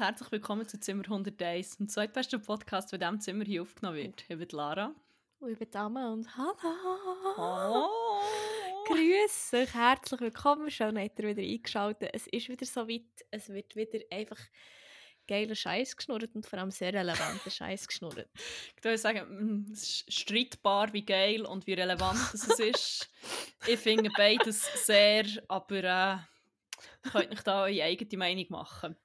Und herzlich willkommen zu Zimmer 101, dem zweitbesten Podcast, der in diesem Zimmer hier aufgenommen wird. Ich bin Lara. Und ich bin Dame und hallo. Hallo. Grüß euch, herzlich willkommen. Schön, dass ihr wieder eingeschaltet Es ist wieder so weit, es wird wieder einfach geiler Scheiß geschnurrt und vor allem sehr relevanter Scheiß geschnurrt. Ich würde sagen, mm, es ist streitbar, wie geil und wie relevant es ist. ich finde beides sehr, aber äh, könnt euch da eure eigene Meinung machen.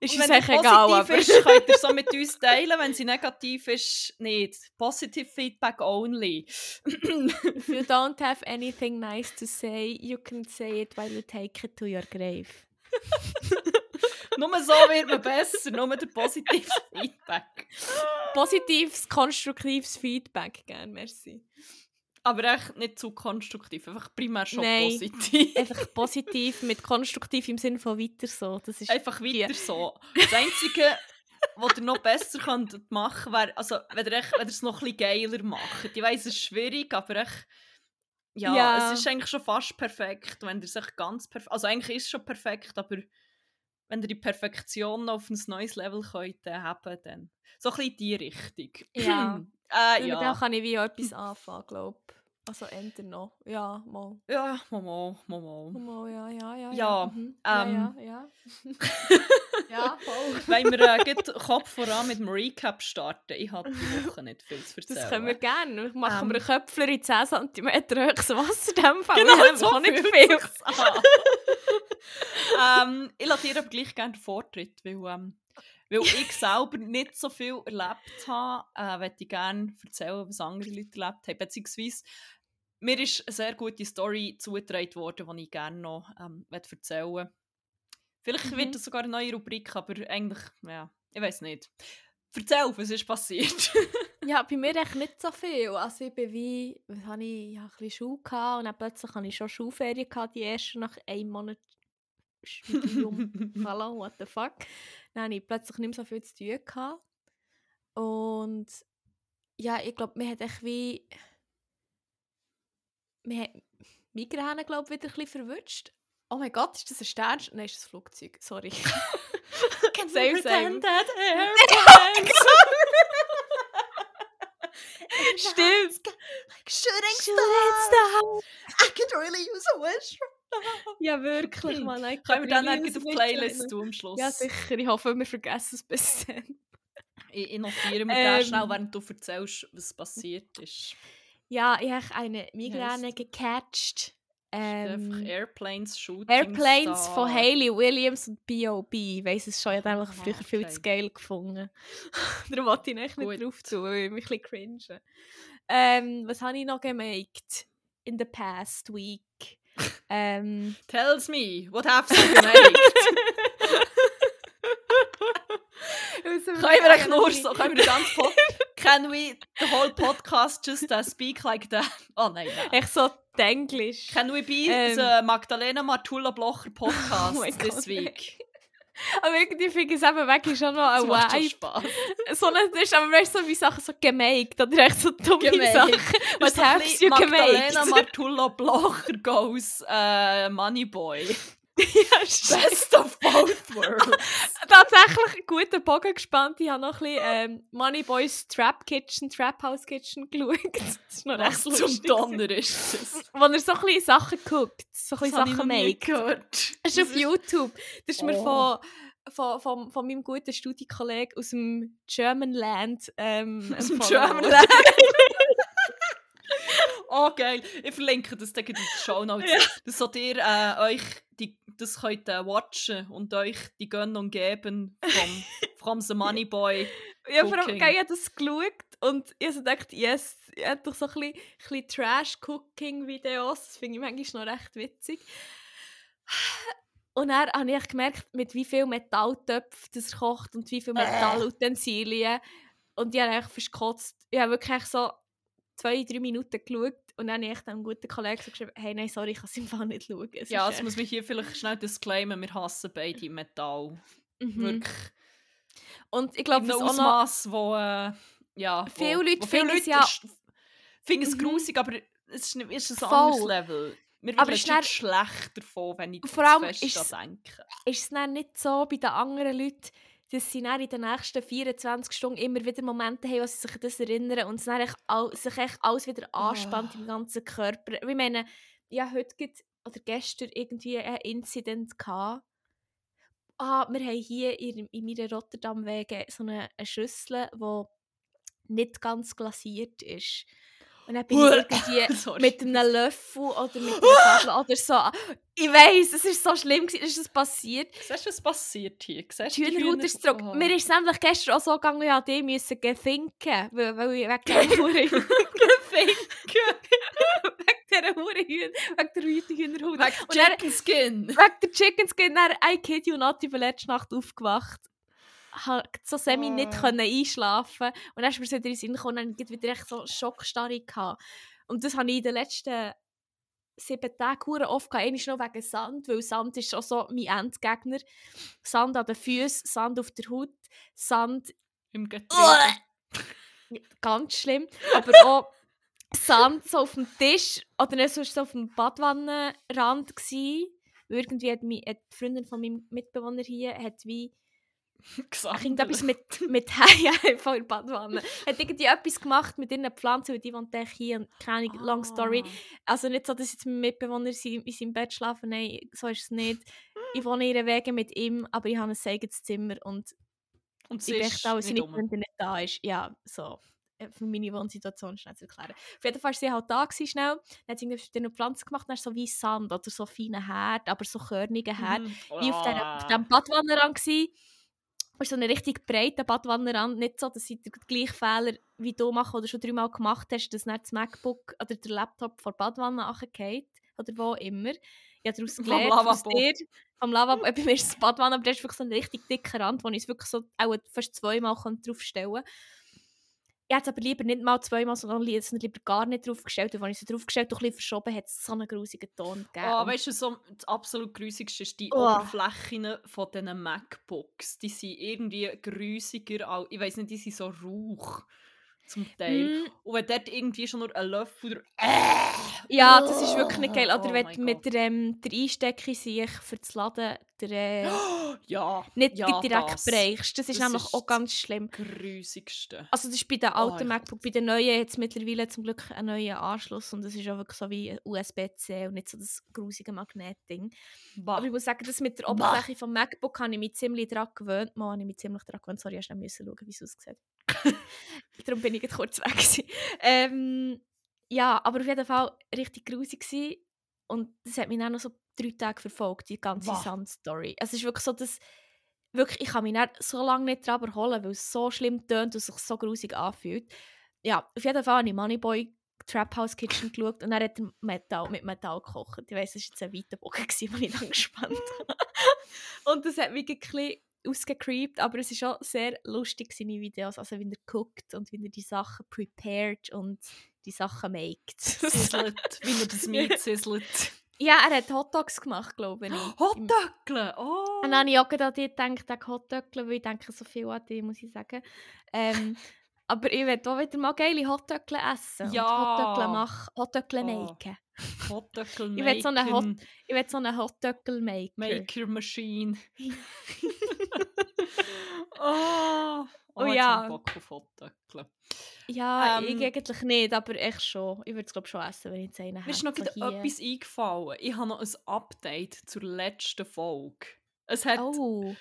Ist es wenn sie egal, positiv aber... ist, könnt ihr so mit uns teilen. Wenn sie negativ ist, nicht. Positive Feedback only. If you don't have anything nice to say, you can say it while you take it to your grave. nur so wird man besser, nur der positive Feedback. Positives, konstruktives Feedback, gern, merci. Aber echt nicht zu konstruktiv, einfach primär schon Nein. positiv. Einfach positiv mit konstruktiv im Sinne von weiter so. Das ist Einfach weiter so. Das Einzige, was ihr noch besser könnt machen wäre, also wenn ihr, echt, wenn ihr es noch ein bisschen geiler macht. Ich weiss, es ist schwierig, aber echt, ja, Ja. es ist eigentlich schon fast perfekt, wenn ihr es echt ganz perfekt, also eigentlich ist es schon perfekt, aber wenn ihr die Perfektion noch auf ein neues Level könnt äh, haben, dann so ein bisschen in die Richtung. Ja. äh, Mit ja. dem kann ich wie auch etwas anfangen, glaube ich. Also Ende noch. Ja, mal. Ja, mal, mal, mal. Mal, ja, ja, ja. Ja, mhm. ähm, ja, ja. Ja, ja voll. Wenn wir äh, Kopf voran mit dem Recap starten, ich habe die Woche nicht viel zu erzählen. Das können wir gerne. Machen Ähm. wir einen Köpfler in 10 cm hohes Wasserdämpfer. Genau, wir haben so auch nicht fühlt viel. ähm, ich lasse dir aber gleich gerne den Vortritt, weil, ähm, weil ich selber nicht so viel erlebt habe, äh, möchte ich gerne erzählen, was andere Leute erlebt haben. Beziehungsweise, mir ist eine sehr gute Story zugetragen worden, die ich gerne noch ähm, erzählen möchte. Vielleicht Mhm. wird das sogar eine neue Rubrik, aber eigentlich, ja, ich weiß nicht. Erzähl, was ist passiert? Ja, bei mir echt nicht so viel. Also ich bin wie, was habe ich, ich habe ein bisschen Schule gehabt und dann plötzlich hatte ich schon Schulferien gehabt, die erste nach einem Monat Studium. Hallo, what the fuck. Dann hatte ich plötzlich nicht mehr so viel zu tun. Gehabt. Und ja, ich glaube, mir hat echt wie... Mir hat Migräne, glaube ich, wieder ein bisschen verwünscht. Oh mein Gott, ist das ein Stern? Nein, ist das ein Flugzeug. Sorry. Can same. pretend that airplanes Stimmt. shooting Shooting stars? I could really use a wish. Ja, wirklich, Mann. Ich Können wir dann nicht auf die Playlist tun am Schluss? Ja, sicher. Ich hoffe, wir vergessen es bis dann. Ich, ich notiere mir Ähm. das schnell, während du erzählst, was passiert ist. Ja, ich habe eine Migräne gecatcht. Einfach Ähm, Airplanes, Shooting Airplanes Star. von Hayley Williams und B.O.B. Ich weiss es schon, ich habe Ah, einfach früher viel okay. zu geil gefunden. Darum wollte ich echt Gut. nicht drauf zu, weil ich mich ein bisschen cringe. Ähm, was habe ich noch gemacht in the past week? Ähm, Tells me, what have you gemacht? können wir echt nur so, können wir den Pod Can we the whole podcast just uh, speak like that? Oh nein, nein. Echt so Englisch. Can we be Ähm. the Magdalena Martula Blocher podcast Oh this week? Aber irgendwie finde ich es eben wirklich schon noch Das ein schon Vibe. Spaß. so das ist aber weißt, du, so wie Sachen so gemaked oder echt so dumme Gemaked. Sachen. Das Was ist so ein hast du Magdalena gemaked? Martula Blocher goes uh, Moneyboy. ja. Best of both worlds. Tatsächlich einen guten Bogen gespannt. Ich habe noch ein bisschen ähm, Moneyboys Trap Kitchen, Trap House Kitchen geschaut. Das ist noch Was recht zum. Donner ist das? Wo er so ein bisschen Sachen guckt, so ein Das bisschen noch Sachen macht. gehört. Das ist auf YouTube. Das ist mir Oh. von, von, von, von meinem guten Studienkollegen aus dem German Land ähm, Aus dem German. Land. Oh geil, ich verlinke das dann in den Show Notes. Ja. Dass so ihr äh, euch die, das könnt äh, watchen und euch die Gönnung geben vom, vom The Money Boy. Ja, vor allem, geil, ich habe das geschaut und ich habe gedacht, yes, ich habe doch so ein bisschen, bisschen Trash-Cooking-Videos, das finde ich manchmal noch recht witzig. Und dann habe ich gemerkt, mit wie viel Metalltöpfen das er kocht und wie viel Äh. Metallutensilien. Und ich habe echt fast gekotzt. Ich habe wirklich so zwei, drei Minuten geschaut und dann habe ich einem guten Kollegen so geschrieben, hey, nein, sorry, ich kann es im Fall nicht schauen. Es Ja, das echt- muss mich hier vielleicht schnell disclaimen, wir hassen beide Metall. Mhm. Wirklich. Und ich glaube, noch... Ausmaß, wo, äh, ja, wo, Viele Leute wo finden es ja- finden es Mhm. grusig, aber es ist, nicht- ist ein Voll. anderes Level. mir Aber ist dann- schlecht davon, wenn ich Vor allem fest ist denke. ist es dann nicht so bei den anderen Leuten, dass sie dann in den nächsten 24 Stunden immer wieder Momente haben, wo sie sich an das erinnern und es dann echt all, sich echt alles wieder anspannt Ah. im ganzen Körper. Ich meine, ja, heute gibt, oder gestern irgendwie ein Incident gehabt. Ah, wir haben hier in, in meiner Rotterdam-Wege so eine, eine Schüssel, die nicht ganz glasiert ist. Und dann bin ich irgendwie mit einem Löffel oder mit einer Gabel oder so. Ich weiss, es ist so schlimm, gewesen, ist das passiert. Siehst du, was passiert hier? Siehst Die du Hühnerhaut ist zurück. Oh. Mir ist es nämlich gestern auch so gegangen, ich musste die müssen gethinken, weil, weil ich wegen dieser Hure wegen dieser Hure Hühn- wegen der Hühner- Hühnerhaut. Wegen Chicken Skin. Wegen der Chicken Skin, dann, I kid you not, ich bin letzte Nacht aufgewacht. Habe so semi nicht Oh. können einschlafen und dann ist mir so wieder in den Sinn gekommen, und dann wieder echt so Schockstarre gehabt. Und das habe ich in den letzten sieben Tagen oft gehabt. Einmal noch wegen Sand, weil Sand ist auch so mein Endgegner. Sand an den Füßen, Sand auf der Haut, Sand Im Getriebe. ganz schlimm, aber auch Sand so auf dem Tisch oder nicht sonst so auf dem Badwannenrand gsi. Irgendwie hat, mi, hat die Freundin von meinem Mitbewohner hier hat wie Gesagt. irgendetwas mit mit Haien von der Badwanne. Hat irgendwie etwas gemacht mit ihren Pflanzen, weil die wohnt hier keine Ahnung, long story. Also nicht so, dass jetzt mein Mitbewohner in seinem Bett schlafen, nein, so ist es nicht. Ich wohne ihre Wege mit ihm, aber ich habe ein eigenes Zimmer und Und sie ich möchte auch, dass wenn er nicht da ist. Ja, so. äh, Für meine Wohnsituation schnell zu erklären. Auf jeden Fall war sie halt da gewesen, schnell. Dann hat sie irgendwie mit den Pflanzen gemacht, dann so wie Sand oder so feine Herd, aber so körnige Herd. Mhm. Wie auf, auf Ah. diesem Badwannenrand gsi. Und so einen richtig breiten Badwannenrand. Nicht so, dass sie den gleichen Fehler wie du machen oder schon dreimal gemacht hast, dass dann das MacBook oder der Laptop vor der Badwanne runterfällt. Oder wo immer. Ich habe daraus Vom gelernt, aus Lavabo. dir. Vom Lavabo. Bei mir ist das Badwanne, aber das ist wirklich so ein richtig dicker Rand, wo ich es wirklich so auch fast zweimal draufstellen kann. Ich hätte es aber lieber nicht mal zweimal, sondern li- sondern lieber gar nicht draufgestellt. Und wenn ich sie draufgestellt und ein bisschen verschoben hat es so einen grusigen Ton gegeben. Oh, weißt du, so, das absolut grusigste ist die Oh. Oberflächen von diesen MacBooks. Die sind irgendwie grusiger, als, ich weiß nicht, die sind so rauch zum Teil. Mm, Und wenn dort irgendwie schon nur ein Löffel oder Ja, das ist wirklich nicht geil. Oder Oh wenn du mit der, ähm, der Einstecke sich für das Laden der, äh, ja, nicht ja, direkt das. brechst. Das ist Das nämlich ist auch ganz schlimm. grusigste. Also das ist bei den Oh, alten ich MacBook, bei den neuen jetzt mittlerweile zum Glück einen neuen Anschluss und das ist auch wirklich so wie ein USB-C und nicht so das grusige Magnetding. Bah. Aber ich muss sagen, das mit der Bah. Oberfläche vom MacBook habe ich mich ziemlich daran gewöhnt. Mal habe ich mich ziemlich daran gewöhnt. Sorry, du müssen schauen, wie es aussieht. Darum bin ich jetzt kurz weg. Ähm, ja, aber auf jeden Fall richtig grusig gewesen. Und das hat mich dann noch so drei Tage verfolgt, die ganze. Sand-Story. Es ist wirklich so, dass wirklich, ich kann mich dann so lange nicht daran erholen, weil es so schlimm tönt und sich so grusig anfühlt. Ja, auf jeden Fall habe ich Moneyboy Trap House Kitchen geschaut und er hat Metall, mit Metall gekocht. Ich weiss, es war jetzt ein weiter Bogen, den ich dann gespannt habe. und das hat mich ein bisschen ausgecreept, aber es war auch sehr lustig, seine Videos, also wie er guckt und wie er die Sachen prepared und die Sachen maked. Sizzlet, wie man das Meat sizzlet. ja, er hat Hotdogs gemacht, glaube ich. Hotdöckle, oh! Und dann habe ich auch gedacht, an Hotdöckle, weil ich denke so viel an dich, muss ich sagen. Ähm, aber ich will auch wieder mal geile Hotdöckle essen Ja. Hotdöckle machen, Hotdöckle Oh. machen. Hotdöckle Ich will so eine Hot- maken, Ich so einen Hotdöckle machen. Maker Machine. oh, Oh ja. ich Bock auf Hotdöckle. Ja, Ähm, ich eigentlich nicht, aber echt schon. Ich würde es glaube schon essen, wenn ich jetzt einen Mir ist noch hätte, etwas eingefallen. Ich habe noch ein Update zur letzten Folge. Es hat, oh.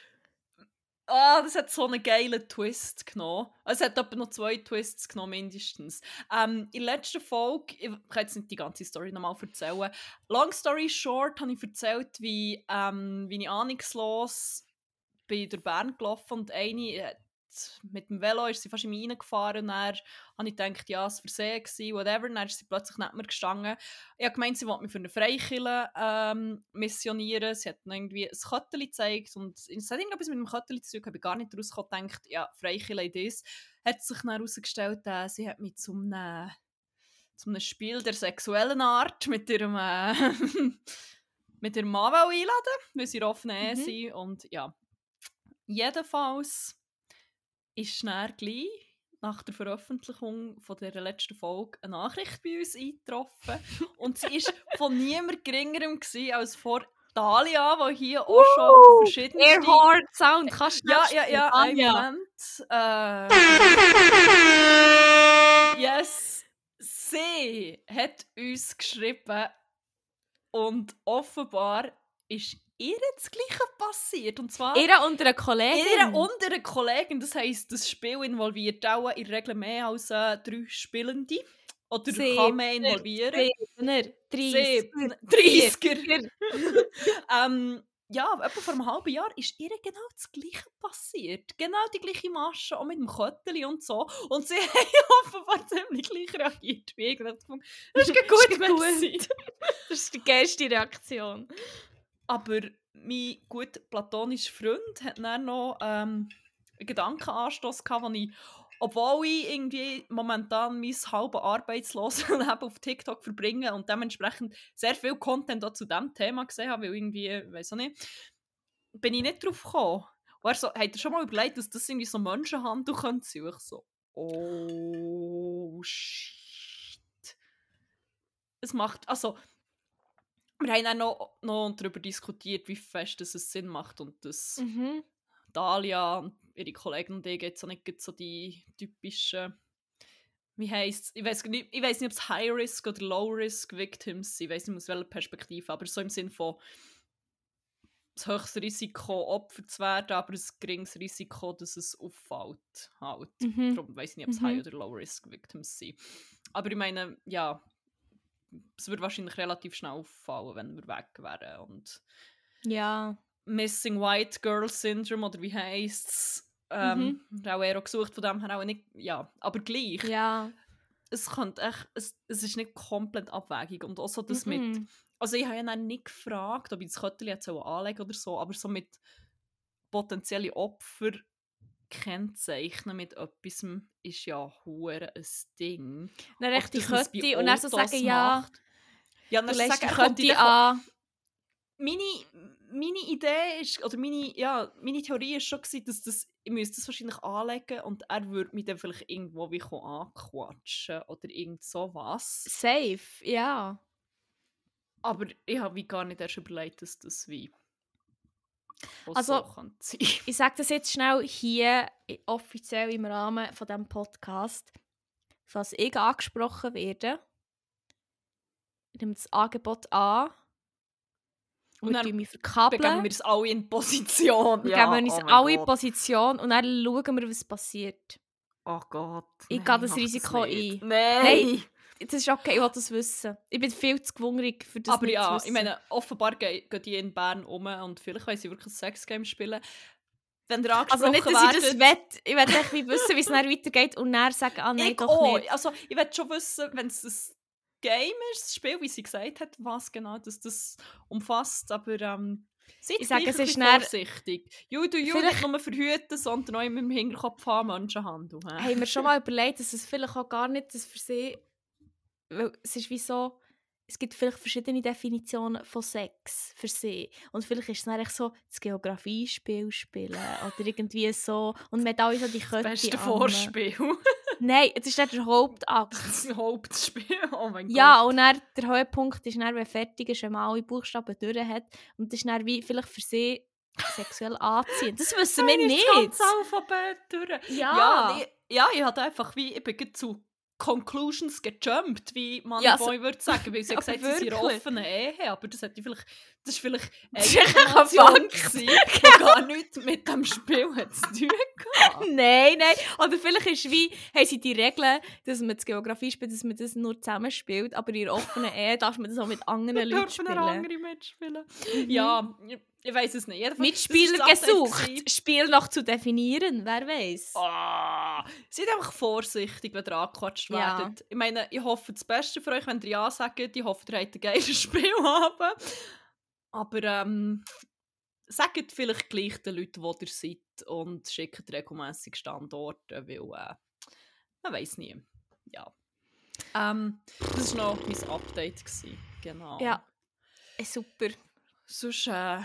Oh, das hat so einen geilen Twist genommen. Es hat etwa noch zwei Twists genommen, mindestens. Ähm, in der letzten Folge, ich kann jetzt nicht die ganze Story nochmal erzählen. Long story short, habe ich erzählt, wie, ähm, wie ich ahnungslos bei der Bern gelaufen und eine hat mit dem Velo ist sie fast in mich reingefahren und dann habe ich gedacht, ja, es war Versehen whatever. Dann ist sie plötzlich nicht mehr gestanden. Ich habe gemeint, sie wollte mich für eine Freikille ähm, missionieren. Sie hat mir irgendwie ein Köttchen gezeigt und es hat irgendetwas mit dem Köttchen zu tun. Ich habe gar nicht rausgekommen und gedacht, ja, Freikille das. Hat sich dann herausgestellt, äh, sie hat mich zum einem, zum einem Spiel der sexuellen Art mit ihrem äh, mit ihrem Mann einladen, weil sie in offenen Ehe Mhm. sind und ja. Jedenfalls ist dann gleich, nach der Veröffentlichung von der letzten Folge eine Nachricht bei uns eingetroffen. Und sie war von niemand geringerem als vor Dalia, die hier auch schon verschiedene... Airhard Sound, kannst du Ja, schnell ja, ja, einen. Moment. Äh, yes, sie hat uns geschrieben und offenbar ist ihr das Gleiche passiert. Und zwar Ihr und eine Kollegin. ihre und ihre Kollegin. Das heisst, das Spiel involviert auch in der Regel mehr als äh, drei Spielende. Oder Sieben, kann mehr involvieren. Sieben, 30, 30er. ähm, ja, etwa vor einem halben Jahr ist ihr genau das Gleiche passiert. Genau die gleiche Masche, auch mit dem Kötteli und so. Und sie haben offenbar ziemlich gleich reagiert wie ich. Das ist gut, merci. Das ist die geilste Reaktion. Aber mein gut platonischer Freund hat dann noch ähm, einen Gedankenanstoß gehabt, wo ich, obwohl ich irgendwie momentan mein halbes arbeitsloses Leben auf TikTok verbringe und dementsprechend sehr viel Content auch zu diesem Thema gesehen habe, weil irgendwie, weiß auch nicht, bin ich nicht drauf gekommen. Und er so, hat er schon mal überlegt, dass das irgendwie so Menschenhandel könnte ich so, oh shit. Es macht, also, wir haben dann noch, noch darüber diskutiert, wie fest es Sinn macht und dass Mhm. Dalia und ihre Kollegen und ich jetzt so nicht so die typischen wie heisst ich weiß nicht, ich weiß nicht, ob es High Risk oder Low Risk Victims sind, ich weiß nicht aus welcher Perspektive, aber so im Sinn von das höchste Risiko Opfer zu werden, aber ein geringes Risiko, dass es auffällt halt. Mhm. Darum weiß ich nicht, ob es Mhm. High oder Low Risk Victims sind. Aber ich meine, ja, es würde wahrscheinlich relativ schnell auffallen, wenn wir weg wären und Ja. Missing White Girl Syndrome oder wie heisst es? Ähm, Mhm. Auch eher gesucht, von dem her auch nicht, ja, aber gleich. Ja. Es, könnte echt, es, es ist nicht komplett abwägig und auch so das mit, Mhm. also ich habe ja dann nicht gefragt, ob ich das Köttchen jetzt auch anlegen oder so, aber so mit potenziellen Opfer kennzeichnen mit etwas ist ja hure ein Ding. Dann recht die Kötti und dann so sagen, ja, macht. Ja, du dann sagen, die Kötti an. meine, meine Idee ist, oder meine, ja, meine Theorie ist schon gewesen, dass das, ich müsste das wahrscheinlich anlegen und er würde mich dann vielleicht irgendwo wie anquatschen oder irgend sowas. Safe, ja. Aber ich habe wie gar nicht erst überlegt, dass das wie Also- so. Ich sage das jetzt schnell hier offiziell im Rahmen von diesem Podcast. Falls ich angesprochen werde, nimmt das Angebot an Und und wir dann mich verkabeln. wir es alle in Position. Wir ja, geben uns oh alle in. Position und dann schauen wir, was passiert. Oh Gott. Ich nein, gehe das Risiko nicht. ein. Nein. Nein. Das ist okay, ich will das wissen. Ich bin viel zu gewungrig, für das Aber ja, ich meine, offenbar ge- gehen die in Bern um und vielleicht wollen sie wirklich ein Sexgame spielen. Wenn der Also angesprochen nicht, dass ich das werdet- will. Ich will echt wissen, wie es dann weitergeht und dann sagen, ah nein, ich doch auch. nicht. Also, ich will schon wissen, wenn es ein Game ist, das Spiel, wie sie gesagt hat, was genau das, das umfasst. Aber ähm, seid Ich sage, es ist dann- vorsichtig. You do you, nicht nur verhüten, sondern auch im Hinterkopf haben, Menschenhandel. hä? haben wir schon mal überlegt, dass es vielleicht auch gar nicht das für sie. Weil es ist wie so, es gibt vielleicht verschiedene Definitionen von Sex für sie. Und vielleicht ist es dann so das Geografiespiel spielen oder irgendwie so. Und man hat alle so die das Köpfe. beste Vorspiel. Nein, es ist nicht der Hauptakt. das Hauptspiel. Oh mein Ja, Gott. und dann, der Höhepunkt ist dann, wenn fertig ist, wenn man alle Buchstaben durch hat. Und das ist dann wie vielleicht für sie sexuell anziehen. Das wissen wir nicht. Das ganze Alphabet durch. Ja. Ja, nee, ja ich hatte einfach wie, ich bin zu Conclusions gejumpt, wie man Ja, ja, so- Boy würde sagen, weil sie Aber gesagt hat, sie sind offenen Ehe, aber das hätte vielleicht, das ist vielleicht eine gewesen, die gar nichts mit dem Spiel hat zu tun gehabt. Nein, nein. Oder vielleicht ist wie, haben sie die Regeln, dass man das Geografie spielt, dass man das nur zusammen spielt, aber in offenen Ehe darf man das auch mit anderen Leuten dürfen spielen. noch andere mitspielen. Ja, ich, weiß es nicht. Jedenfalls, Mitspieler gesucht. Spiel noch zu definieren, wer weiß. Ah, seid einfach vorsichtig, wenn ihr angequatscht Ja. werdet. Ich meine, ich hoffe das Beste für euch, wenn ihr Ja sagt. Ich hoffe, ihr habt ein geiles Spielabend. Aber ähm, sagt vielleicht gleich den Leuten, wo ihr seid und schickt regelmäßig Standorte, weil äh, man weiß nie. Ja. Ähm, das war noch mein Update. Gewesen. Genau. Ja. Super. Sonst, äh,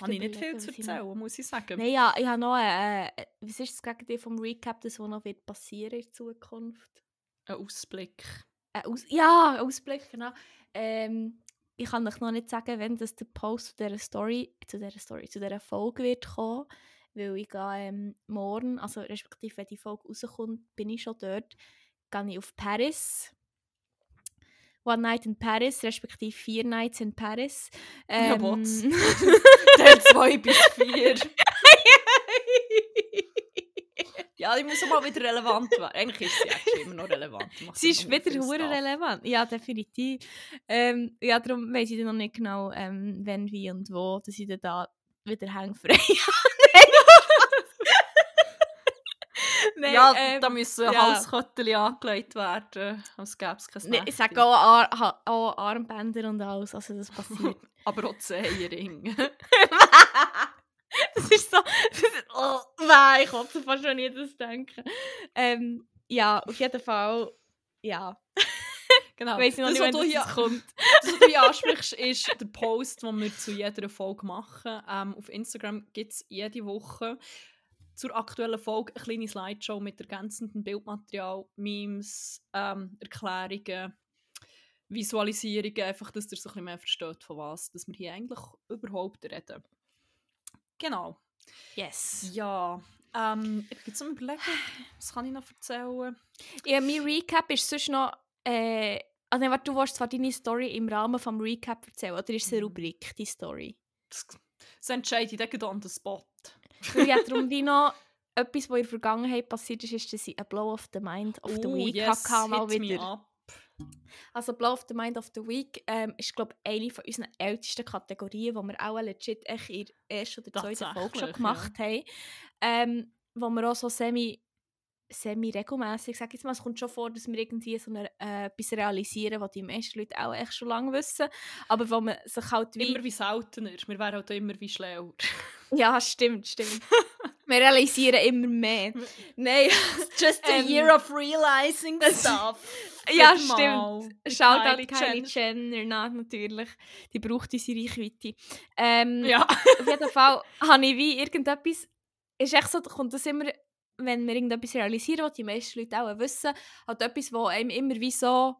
Habe ich nicht viel zu was ich erzählen, muss ich sagen. Nein, ja, ich habe noch, äh, äh, was ist das Gegenteil vom Recap, das was noch wird passieren in Zukunft? Ein Ausblick. Äh, aus ja, ein Ausblick, genau. Ähm, ich kann euch noch nicht sagen, wenn das der Post zu dieser Story, zu dieser Story, zu dieser Folge wird kommen, weil ich gehe ähm, morgen, also respektive wenn die Folge rauskommt, bin ich schon dort, gehe ich auf Paris. One Night in Paris, respektive vier Nights in Paris. Ja, Ähm, was? Teil 2 bis 4. Ja, die muss auch mal wieder relevant werden. Eigentlich ist sie immer noch relevant. Macht Sie ist wieder hure relevant. Ja, definitiv. Ähm, ja, darum weiss ich noch nicht genau, ähm, wenn, wie und wo, dass ich da wieder hängfrei Nein, ja, ähm, da müssen ja. Halsköttel angelegt werden, als gäbe es kein nee, ich sage auch, Ar auch Armbänder und alles, also das passiert. Aber auch Zehenring. das ist so, das ist, oh, nein, ich konnte fast schon nie das denken. Ähm, ja, auf jeden Fall, ja. genau. Weiss ich noch das, nicht, was du das kommt. das, was du hier ansprichst, ist der Post, den wir zu jeder Folge machen. Ähm, auf Instagram gibt es jede Woche zur aktuellen Folge eine kleine Slideshow mit ergänzendem Bildmaterial, Memes, ähm, Erklärungen, Visualisierungen, einfach, dass ihr so ein bisschen mehr versteht, von was dass wir hier eigentlich überhaupt reden. Genau. Yes. Ja, ähm, ich bin jetzt am überlegen, was kann ich noch erzählen? Ja, mein Recap ist sonst noch. Äh, also, nein, warte, du willst zwar deine Story im Rahmen des Recap erzählen, oder ist es eine Mhm. Rubrik, die Story? Das, das entscheide ich dann on the spot. Weil ja, darum wie noch etwas, was in der Vergangenheit passiert ist, ist, dass ich ein Blow of the Mind of the Oh, Week yes, hatte, mal wieder. Also Blow of the Mind of the Week ähm, ist, glaube ich, eine von unseren ältesten Kategorien, die wir auch legit echt in der ersten oder zweiten Folge schon gemacht haben. Ähm, wo wir auch so semi semi-regelmässig, sage ich jetzt mal, es kommt schon vor, dass wir irgendwie so eine, äh, etwas realisieren, was die meisten Leute auch echt schon lange wissen, aber wo man sich halt wie... Immer wie seltener. Wir wären halt immer wie schlauer. Ja, stimmt, stimmt. wir realisieren immer mehr. Nein, Just a year of realizing stuff. ja, stimmt. Schaut an Kylie Jenner. Jenner, na, natürlich. Die braucht unsere Reichweite. Ähm, Ja. Auf jeden Fall habe ich wie irgendetwas... Ist echt so, kommt das immer, wenn wir irgendetwas realisieren, was die meisten Leute auch wissen, halt etwas, wo einem immer wie so...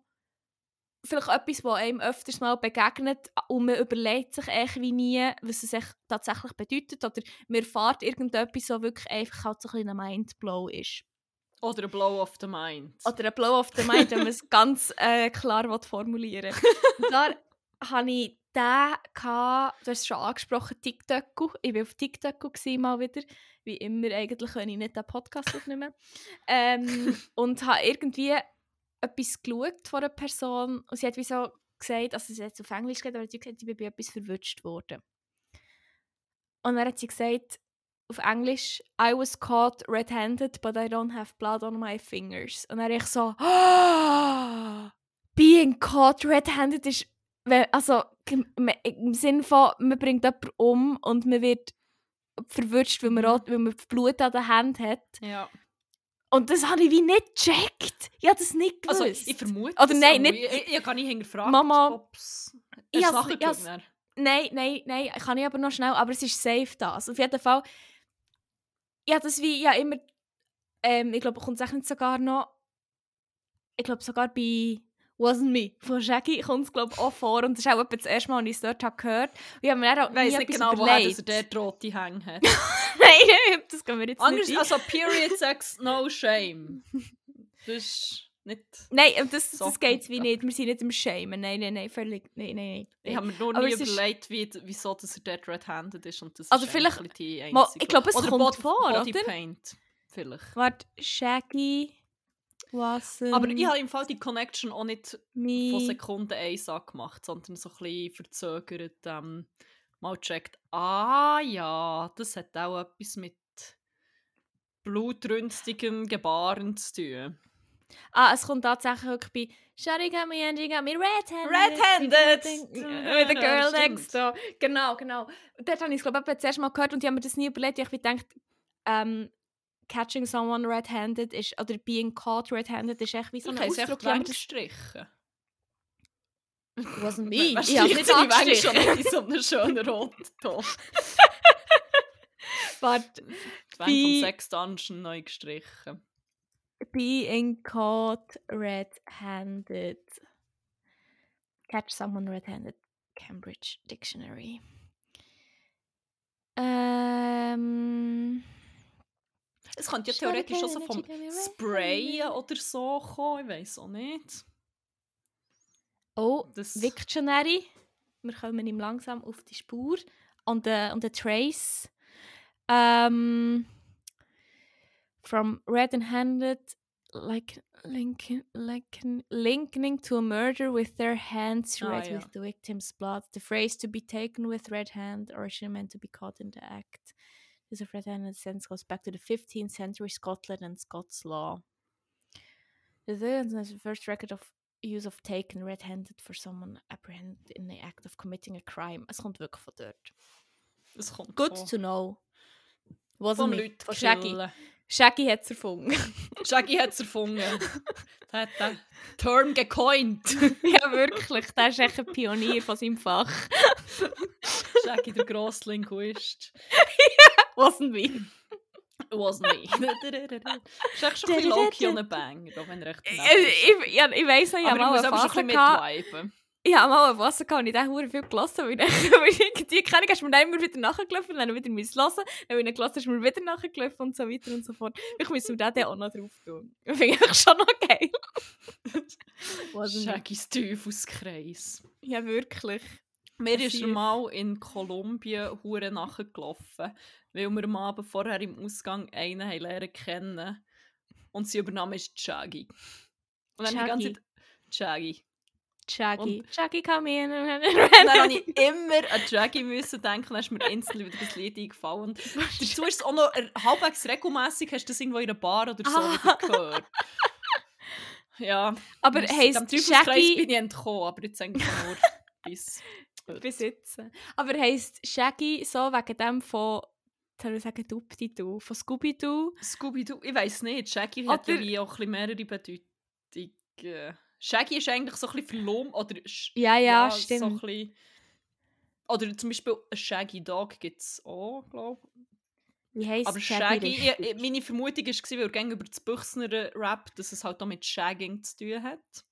Vielleicht etwas, was einem öfters mal begegnet und man überlegt sich echt wie nie, was es echt tatsächlich bedeutet. Oder man erfährt irgendetwas, was wirklich einfach halt so ein bisschen ein Mindblow ist. Oder ein Blow of the Mind. Oder ein Blow of the Mind, wenn man es ganz äh, klar will formulieren Und da hatte ich den, gehabt, du hast es schon angesprochen, TikTok. Ich war auf TikTok mal wieder. Wie immer, eigentlich kann ich nicht den Podcast aufnehmen. Ähm, und habe irgendwie etwas geschaut von einer Person und sie hat wie so gesagt, also sie hat es auf Englisch gesagt, aber sie hat gesagt, ich bin bei etwas verwünscht worden. Und dann hat sie gesagt, auf Englisch, I was caught red-handed, but I don't have blood on my fingers. Und dann ich so, being caught red-handed ist, also im im Sinne von, man bringt jemanden um und man wird verwünscht, weil man, auch, weil man Blut an der Hand hat. ja. Und das habe ich wie nicht gecheckt. Ich habe das nicht gewusst. Also, ich vermute Oder es, nein, aber nicht- Ich, ich, ich kann nicht hinterfragen, Mama, ich ich nachgeschaut, has- dann? Nein, nein, nein, kann ich aber noch schnell, aber es ist safe da. Also auf jeden Fall, ja, das wie, ja immer, ähm, ich glaube, kommt es echt nicht sogar noch, ich glaube sogar bei Wasn't Me von Shaggy kommt es glaube ich auch vor und das ist auch das erste Mal, als ich es dort habe gehört. Und ich habe mir auch Ich nie nicht genau, woher dass er überlegt. dort rote Hänge hat. nein, nein, das können wir jetzt Anders, nicht also Period Sex, no shame. Das ist nicht... Nein, das, So das geht wie nicht, wir sind nicht im Shamen, nein, nein, nein, völlig, nein, nein, nein. Ich habe mir nur Aber nie ist- überlegt, wie, wieso dass er dort red-handed ist. Und das Also ist vielleicht- die Mal, einzige. ich glaube, es oder kommt Body, vor, Body oder? Paint, vielleicht. Warte, Shaggy, Wasn't Aber ich habe im Fall die Connection auch nicht Me... von Sekunde 1 gemacht, sondern so ein bisschen verzögert ähm, mal gecheckt. Ah ja, das hat auch etwas mit blutrünstigen Gebaren zu tun. Ah, es kommt tatsächlich wirklich bei Shawty got me and she got me red-handed. Red-handed! With the girl next door. Genau, genau. Dort habe ich es, glaube ich, das erste Mal gehört und ich habe mir das nie überlegt. Ich habe gedacht, ähm, catching someone red-handed ist, oder being caught red-handed ist echt wie so ein es Ausdruck. Ich habe mir das- weggestrichen. Wasn't me. Ich habe nicht schon angestrichen. nicht in so einem schönen roten Ton. Warte. Die Band vom Sex Dungeon neu gestrichen. Being caught red-handed. Catch someone red-handed. Cambridge Dictionary. Ähm. Es könnte ja theoretisch auch so vom Sprayen oder so kommen, ich weiß auch nicht. Oh, Das Victionary. Wir kommen ihm langsam auf die Spur. Und the, on the trace. Um, from red and handed, like linking, linking, linking to a murder with their hands Ah, red with the victim's blood. The phrase to be taken with red hand, originally meant to be caught in the act. This of red handed sense goes back to the 15th century Scotland and Scots law. The first record of use of taken red-handed for someone apprehended in the act of committing a crime. Es kommt wirklich von dort. es kommt Good von, to know. Was von Leuten von Shaggy. chillen. Shaggy hat es erfunden. Shaggy hat es erfunden. Der hat den Term gecoint. ja, wirklich. Der ist echt ein Pionier von seinem Fach. Shaggy, der grosse Linguist. Wasn't me. Wasn't me. ist echt schon ein bisschen low-key on a Banger, auch wenn er echt Ich, ich, ich weiss ich habe mal muss eine aber schon Phase ein bisschen gehabt. mitviben. Ich habe mal eine Phase gehabt und ich habe sehr viel gelassen, weil ich, weil ich die Kennung hast du mir dann immer wieder nachgelaufen, dann wieder müssen hören, dann wieder gelassen, hast du mir wieder nachgelaufen und so weiter und so fort. Ich muss mir den dann auch noch drauf tun. Ich finde ich schon noch geil. Wasn't me. Shaggys Teufelskreis. Ja, wirklich. Mir ist mal in Kolumbien hure nachgelaufen, weil wir am Abend vorher im Ausgang einen haben lernen kennen und sein Übername ist Shaggy. Und dann ich die ganze. Zeit Shaggy. Shaggy. Shaggy, come in. Und dann habe ich immer an Shaggy müssen denken, dann ist mir instantly wieder das Lied eingefallen. Und dazu ist es auch noch halbwegs regelmässig, hast du das irgendwo in einer Bar oder so Ah. gehört. Ja, Aber heisst Shaggy... bin ich entkommen, aber jetzt eigentlich nur bis besitzen. Aber heisst Shaggy so wegen dem von, soll ich sagen, Dupti-Du, von Scooby-Doo? Scooby-Doo, ich weiß nicht. Shaggy hat ja Oder- wie auch ein mehrere Bedeutungen. Shaggy ist eigentlich so ein bisschen verlumpt, oder sch- Ja, ja, So ein stimmt. bisschen, oder zum Beispiel ein Shaggy Dog gibt es auch, glaube ich. Wie heisst Aber Shaggy, ich, ich, meine Vermutung war, weil er über das Büchsner Rap, dass es halt auch mit Shagging zu tun hat.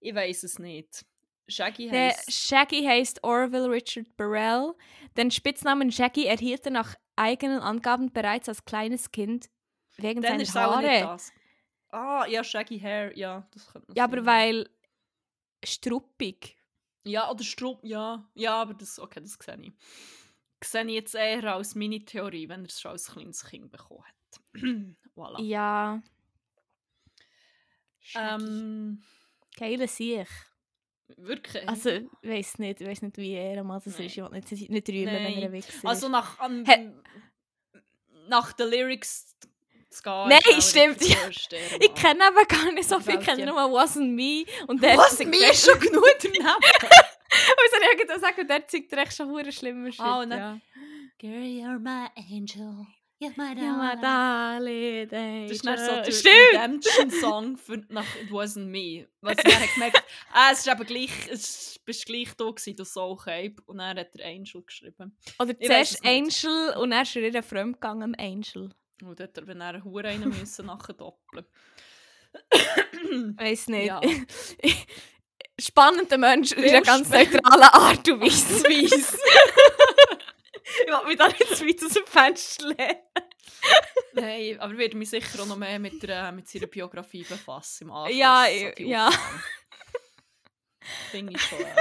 Ich weiß es nicht. Shaggy Der heisst... Shaggy heißt Orville Richard Burrell. Den Spitznamen Shaggy erhielt er nach eigenen Angaben bereits als kleines Kind wegen Dann seiner Haare. das. Ah, ja, Shaggy Hair, ja, das könnte noch Ja, aber sein. weil struppig. Ja, oder Strupp, ja. Ja, aber das, okay, das sehe ich. Sehe ich jetzt eher als meine Theorie, wenn er es schon als kleines Kind bekommen hat. voilà. Ja. Shaggy. Ähm, Geile Sieg. Wirklich. Also, ich weiß nicht, ich weiß nicht, wie er mal das Nein. ist. Ich will nicht, nicht rühmen, wenn er ein Wichser also ist. nach, Hä- nach den Lyrics zu gehen. Nein, ist stimmt, ja. Ich kenne aber gar nicht so viel. Ich kenne nur Wasn't Me. Und der Was? singt Mir echt- ist schon genug daneben. Ich soll irgendwas sagen, der zeigt echt schon schlimmer Shit. Ah, und ja. dann- Girl, you're my angel. You're my Ja, my darling. darling. Das ist dann so der Stimmt! Redemption-Song für nach It Wasn't Me. Was er hat gemerkt, ah, es ist eben gleich, es bist gleich da gewesen, du Soul Cape. Und dann hat er Angel geschrieben. Oder Ich zuerst. Angel und dann ist er ihr fremdgegangen, Angel. Und dort hat er, wenn er einen Hure rein müssen, nachher doppeln. Weiß nicht. Ja. Spannender Mensch in einer ganz neutralen Art und Weise. Ich will mich da nicht zu weit aus dem Fenster lehnen. Nein, aber ich werde mich sicher auch noch mehr mit, der, mit seiner Biografie befassen. Im Anschluss Ja, die ja. Finde ich schon. ja.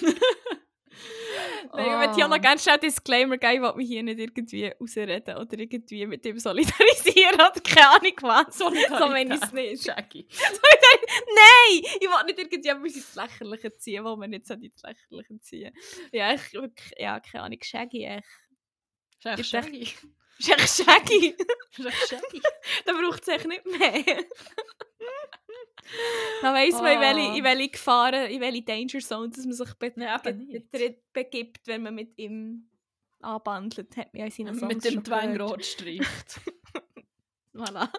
Nein, ich möchte hier noch ganz schnell Disclaimer geben, ich will mich hier nicht irgendwie rausreden oder irgendwie mit ihm solidarisieren oder keine Ahnung was. So meine ich es nicht. Shaggy. Nein! Ich will nicht irgendjemand ins Lächerliche ziehen, wo man nicht so ins Lächerliche ziehen Ja, ich wirklich, ja, keine Ahnung, Shaggy echt. Ist echt Ist echt- Shaggy. Shaggy. Ist echt Shaggy. da braucht es echt nicht mehr. Dann weiss man, in Ah. welche, in welche Gefahren, in welche Danger Zone dass man sich be Ja, be begibt, wenn man mit ihm anbandelt, hat man ja in seinen Songs Mit dem. Dwayne streicht. Voilà.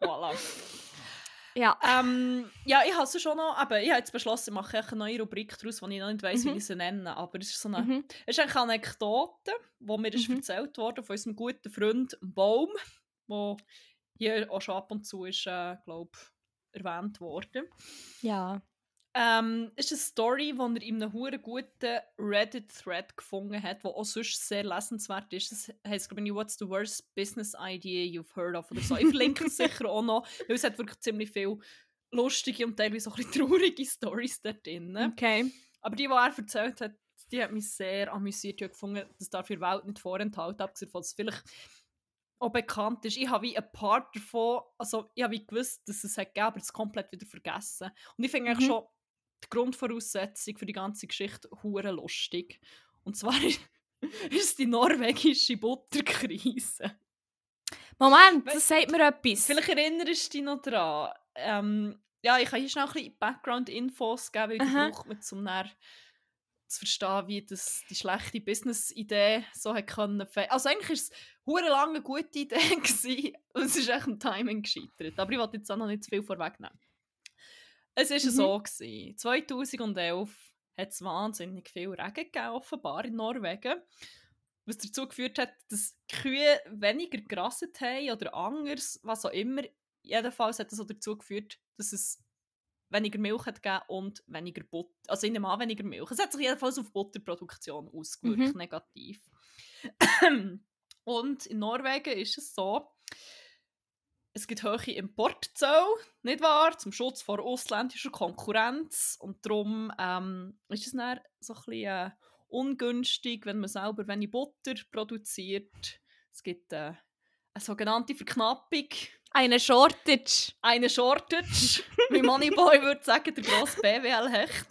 Voilà. Ja. Ähm, ja, ich habe es schon noch, aber ich habe jetzt beschlossen, ich mache eine neue Rubrik daraus, die ich noch nicht weiss, Mhm. wie ich sie nenne. Aber es ist so eine, Mhm. es ist eine Anekdote, die mir ist Mhm. erzählt wurde von unserem guten Freund Baum, der hier auch schon ab und zu ist, äh, glaube erwähnt worden. Ja. Ähm, es ist eine Story, die er in einem hure guten Reddit-Thread gefunden hat, der auch sonst sehr lesenswert ist. Das heisst, glaube ich, «What's the worst business idea you've heard of?» oder so. Ich verlinke es sicher auch noch, weil es hat wirklich ziemlich viele lustige und teilweise auch ein bisschen traurige Stories da drin. Okay. Aber die, die er erzählt hat, die hat mich sehr amüsiert. Ich habe gefunden, das darf ich der Welt nicht vorenthalten, abgesehen von, dass es vielleicht auch bekannt ist. Ich habe wie ein Part davon, also ich habe wie gewusst, dass es hat gegeben, aber es komplett wieder vergessen. Und ich finde eigentlich Mhm. schon die Grundvoraussetzung für die ganze Geschichte hure lustig. Und zwar ist es die norwegische Butterkrise. Moment, das sagt mir etwas. Vielleicht erinnerst du dich noch daran. Ähm, ja, ich kann hier schnell ein bisschen Background-Infos geben, weil die braucht man, um dann zu verstehen, wie das, die schlechte Business-Idee so hat können. Also eigentlich war es hure lange eine gute Idee gewesen, und es ist echt am Timing gescheitert. Aber ich wollte jetzt auch noch nicht zu viel vorwegnehmen. Es war Mhm. so, gewesen. 2011 hat es wahnsinnig viel Regen gegeben, offenbar in Norwegen. Was dazu geführt hat, dass Kühe weniger gerasset haben oder anders, was auch immer. Jedenfalls hat das auch dazu geführt, dass es weniger Milch hat gegeben und weniger Butter. Also in dem weniger Milch. Es hat sich jedenfalls auf die Butterproduktion ausgewirkt, Mhm. negativ. und in Norwegen ist es so, es gibt hohe Importzölle, nicht wahr? Zum Schutz vor ausländischer Konkurrenz. Und darum ähm, ist es dann so ein bisschen äh, ungünstig, wenn man selber wenig Butter produziert. Es gibt äh, eine sogenannte Verknappung, Eine Shortage. eine Shortage, wie Moneyboy würde sagen, der grosse BWL-Hecht.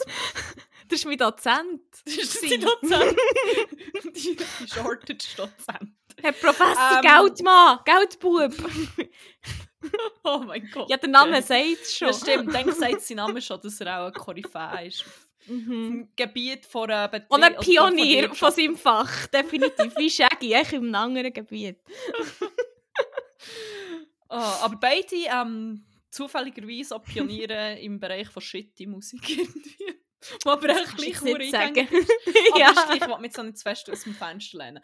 Das ist mein Dozent. Das ist Sie. die Dozent. die, die Shortage-Dozent. Herr Professor Ähm. Geldmann, Geldbub. Oh mein Gott. Ja, der Name sagt es schon. Ja, stimmt. Dann sagt sein Name schon, dass er auch ein Koryphäe ist. Mhm. Gebiet von Betrieb. Und ein Pionier von von seinem Fach, definitiv. Wie Shaggy, echt im anderen Gebiet. Ah, aber beide ähm, zufälligerweise auch Pioniere im Bereich von shitty Musik irgendwie. Aber echt gleich nur nicht sagen. Aber ja. ist ich will mich auch nicht zu fest aus dem Fenster lehnen.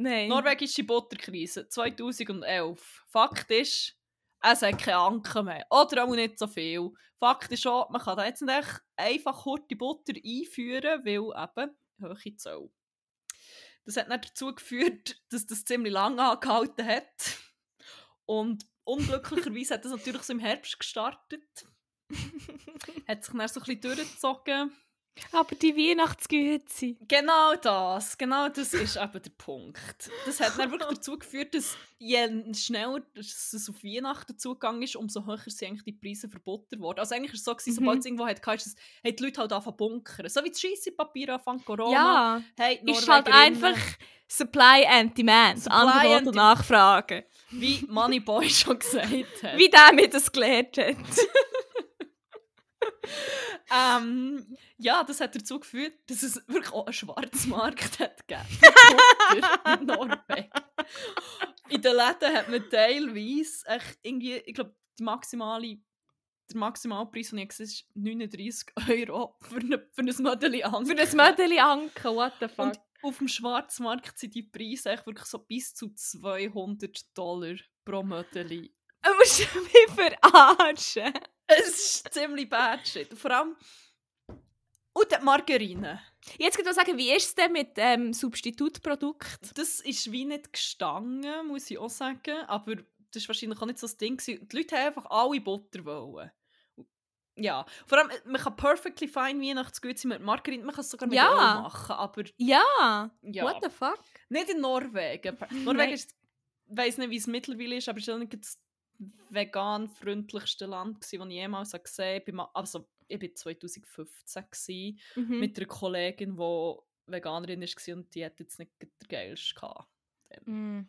Nein. Norwegische Butterkrise 2011. Fakt ist, es hat keine Anker mehr. Oder auch nicht so viel. Fakt ist auch, man kann da jetzt nicht einfach kurze Butter einführen, weil eben hohe Zoll. Das hat dann dazu geführt, dass das ziemlich lange angehalten hat. Und unglücklicherweise hat das natürlich so im Herbst gestartet. hat sich dann so ein bisschen durchgezogen. Aber die Weihnachtsgüte. Genau das, genau das ist eben der Punkt. Das hat dann wirklich dazu geführt, dass je schneller dass es auf Weihnachten zugegangen ist, umso höher sind eigentlich die Preise für Butter geworden. Also eigentlich war es so, gewesen, Mhm. sobald es irgendwo hat, ist es, haben die Leute halt angefangen bunkern. So wie das Scheissepapier anfangen Corona. Ja, hey, ist halt einfach Supply and Demand. Supply Angebot und Nachfrage. Wie Moneyboy schon gesagt hat. Wie der mir das gelernt hat. Ähm, ja, das hat dazu geführt, dass es wirklich auch einen Schwarzmarkt hat gegeben in Norwegen. In den Läden hat man teilweise echt irgendwie, ich glaube, die maximale, der Maximalpreis, den ich gesehen habe, ist 39 Euro für, eine, für ein Mödeli an. Für ein Mädchen anken, what the fuck. Und auf dem Schwarzmarkt sind die Preise echt wirklich so bis zu 200 Dollar pro Mödeli. Du musst mich verarschen. Es ist ziemlich bad shit. Vor allem... Und die Margarine. Jetzt kann ich sagen, wie ist es denn mit ähm, Substitutprodukt? Das ist wie nicht gestanden, muss ich auch sagen. Aber das war wahrscheinlich auch nicht so das Ding. gewesen. Die Leute haben einfach alle Butter wollen. Ja, vor allem, man kann perfectly fine Weihnachtsgüte mit Margarine, man kann es sogar mit Ja. Öl machen, aber Ja. ja, What the fuck? nicht in Norwegen. Norwegen ist, ich weiß nicht, wie es mittlerweile ist, aber es ist auch nicht das vegan-freundlichste Land, das ich jemals gesehen habe. Mal- Also, ich war 2015 gewesen, Mhm. mit einer Kollegin, die Veganerin war und die hat jetzt nicht den geilsten gehabt. Mm.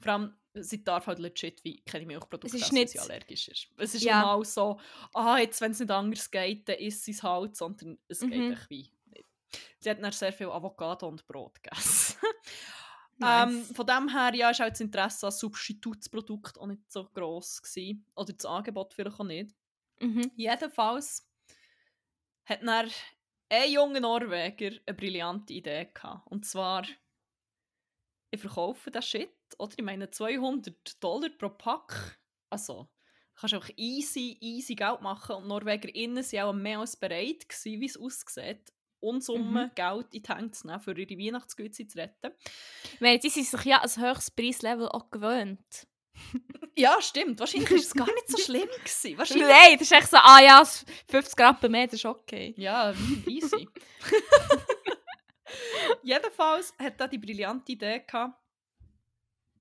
Vor allem, sie darf halt legit wie keine Milchprodukte essen, weil sie allergisch ist. Es ist Ja. normal so, ah, jetzt, wenn es nicht anders geht, dann isst sie es halt, sondern es geht Mhm. echt wie. Sie hat dann sehr viel Avocado und Brot gegessen. Nice. ähm, von dem her ja, ist auch das Interesse an Substitutsprodukten auch nicht so gross gewesen. Oder das Angebot vielleicht auch nicht. Mhm. Jedenfalls hat dann ein junger Norweger eine brillante Idee gehabt. Und zwar, ich verkaufe das Shit, oder? Ich meine 200 Dollar pro Pack. Also, kannst du einfach easy, easy Geld machen. Und NorwegerInnen waren auch mehr als bereit, gewesen, wie es aussieht, Unsummen Mhm. Geld in die Hände zu nehmen, für ihre Weihnachtsgüte zu retten. Meine, die sind sich ja ein höchstes Preislevel auch gewöhnt. Ja, stimmt. Wahrscheinlich war es gar nicht so schlimm. Gewesen. Wahrscheinlich Nein, das ist echt so, ah ja, s- 50 Rappen mehr, das ist okay. Ja, easy. Jedenfalls hat er die brillante Idee gehabt,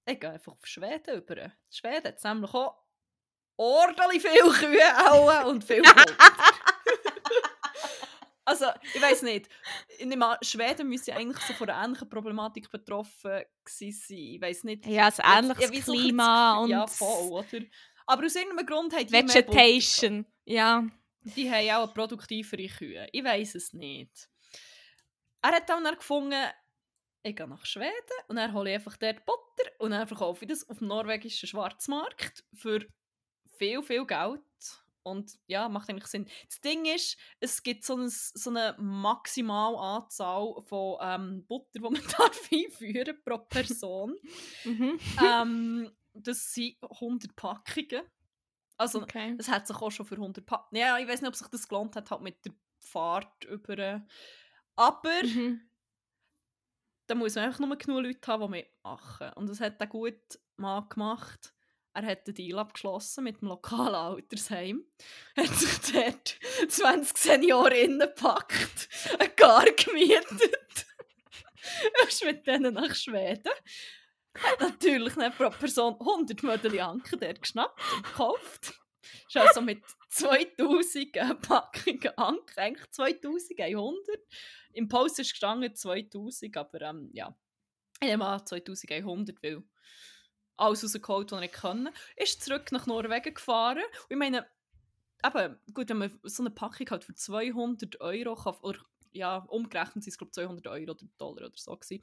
ich gehe einfach auf Schweden über. Schweden hat nämlich auch ordentlich viele Kühe und viel Gold. Also, ich weiß nicht. Ich nehme an, Schweden müsste eigentlich so von einer ähnlichen Problematik betroffen gewesen sein. Ich weiß nicht. Ja, ein ähnliches Ja, so Klima und Ja, voll, oder? Aber aus irgendeinem Grund haben die Vegetation. Ja. die haben auch eine produktivere Kühe. Ich weiß es nicht. Er hat dann dann gefunden, ich gehe nach Schweden und dann hole ich einfach dort Butter und dann verkaufe ich das auf dem norwegischen Schwarzmarkt für viel, viel Geld. Und ja, macht eigentlich Sinn. Das Ding ist, es gibt so, ein, so eine Maximalanzahl von ähm, Butter, die man darf einführen pro Person. Mhm. ähm, das sind 100 Packungen. Also, Okay. es hat sich auch schon für 100 Pa Ja, ich weiß nicht, ob sich das gelohnt hat, halt mit der Fahrt über. äh, Aber Mhm. da muss man einfach nur genug Leute haben, die mitmachen. Und das hat er gut mal gemacht. Er hat den Deal abgeschlossen mit dem lokalen Altersheim. Hat sich dort 20 Seniorinnen gepackt, eine Gar gemietet. ist mit denen nach Schweden. Hat natürlich nicht pro Person 100 Mödeli Anken dort geschnappt und gekauft. Ist also mit 2000 Packungen Anken, eigentlich 2100. Im Post ist gestanden 2000, aber ähm, ja. Ich nehme an 2100, weil alles rausgeholt, was er nicht konnte. Ist zurück nach Norwegen gefahren. Und ich meine, eben, gut, wenn man so eine Packung hat für 200 Euro kauft, oder ja, umgerechnet sind es, glaube ich, 200 Euro oder Dollar oder so gewesen.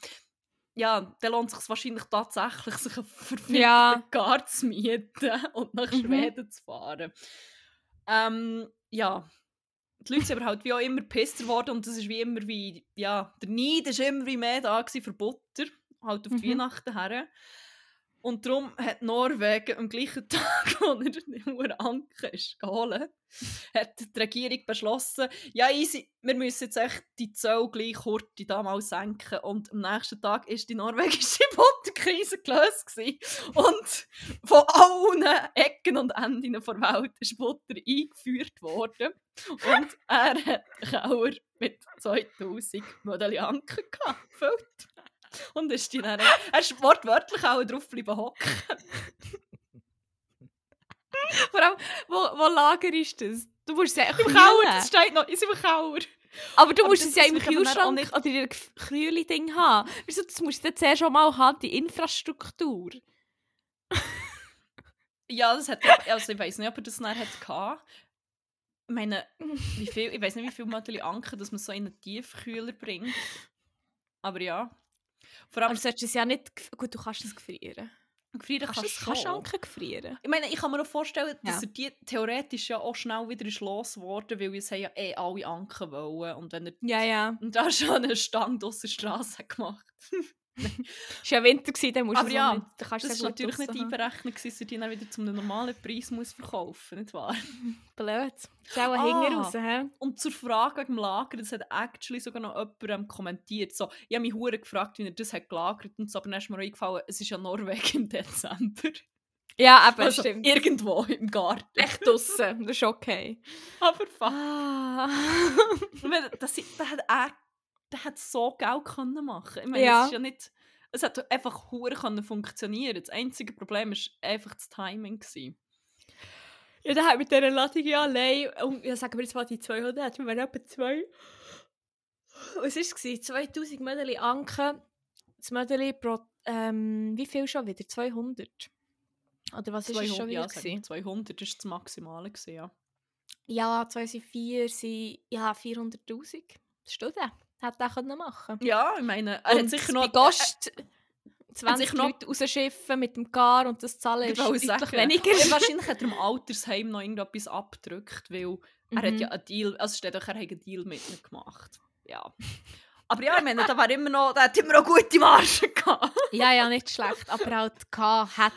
Ja, dann lohnt es sich wahrscheinlich tatsächlich, sich einen verfickten Ja. Gar zu mieten und nach Mhm. Schweden zu fahren. Ähm, ja, die Leute sind aber halt wie auch immer pisser geworden und das ist wie immer wie, ja, der Neid ist immer wie mehr da für Butter, halt auf die Mhm. Weihnachten her. Und darum hat Norwegen am gleichen Tag, wo er den Uranken ist geholt, hat die Regierung beschlossen, ja easy, wir müssen jetzt echt die Zoll gleich kurz da mal senken. Und am nächsten Tag ist die norwegische Butterkrise gelöst gewesen. Und von allen Ecken und Enden der Welt ist Butter eingeführt worden. Und er hat Kauer mit 2000 Modell Anken gefüllt. Und ist die dann, er ist wortwörtlich auch drauf geblieben hocken. Vor allem, wo, wo Lager ist das? Du musst es ja Im Kauer, das steht noch, in seinem Kauer. Aber du Aber musst das- es ja im Kühlschrank nicht- oder in einem Krüli-Ding haben. Du, das musst du zuerst schon mal haben, die Infrastruktur. Ja, das hat also ich weiß nicht, ob er das dann hat gehabt. Ich meine, wie viel, ich weiß nicht, wie viel Modell Anken, dass man so in einen Tiefkühler bringt. Aber ja. Vor Aber allem, du solltest es ja nicht... Gut, du kannst es gefrieren. gefrieren Kannst kannst kannst. Anken gefrieren? Ich meine, ich kann mir auch vorstellen, dass Ja. er die theoretisch ja auch schnell wieder ist losgeworden, weil es haben ja eh alle Anken wollen. Und wenn er Ja, ja. und da schon einen Stand aus der Straße gemacht. Es war ja Winter, gewesen, dann musst du Aber ja, nicht. Da kannst du Das gut natürlich nicht einberechnet, gewesen, dass er die dann wieder zu einem normalen Preis muss verkaufen nicht wahr? Blöd. Das ist auch ein Ah. Raus, hä? Und zur Frage wegen dem Lager, das hat actually sogar noch jemand ähm, kommentiert. So, ich habe mich hure gefragt, wie er das hat gelagert und so, aber dann ist mir eingefallen, es ist ja Norwegen im Dezember. Ja, aber Also stimmt. irgendwo im Garten. Echt draussen. Das ist okay. Aber fuck. Ah. Das, das hat er, der hat so Geld können machen. Ich meine, Ja. es ist ja nicht, es hat einfach hure können funktionieren. Das einzige Problem ist einfach das Timing gewesen. Ja, der hat mit dieser Ladung ja allein, und ja, sagen wir jetzt mal die 200, wir waren etwa zwei. Was war es? 2000 Mödeli Anken. Das Mödeli pro, ähm, wie viel schon wieder? 200? Oder was ist es schon wieder? ja, gewesen? 200 ist das Maximale gewesen, ja. Ja, 2004 sind ja 400'000 Stunden. Hätte er können machen Ja, ich meine, er hat Und sicher bei noch... Gast, 20 sich noch- Leute rausschiffen mit dem Car und das Zahlen Ich ist deutlich weniger. aber wahrscheinlich hat er im Altersheim noch irgendetwas abgedrückt, weil er hat Mhm. ja einen Deal, also steht doch, er hat einen Deal mit ihm gemacht. Ja. Aber ja, ich meine, da war immer noch, der hat immer noch gute Margen gehabt. Ja, ja, nicht schlecht, aber halt K hat.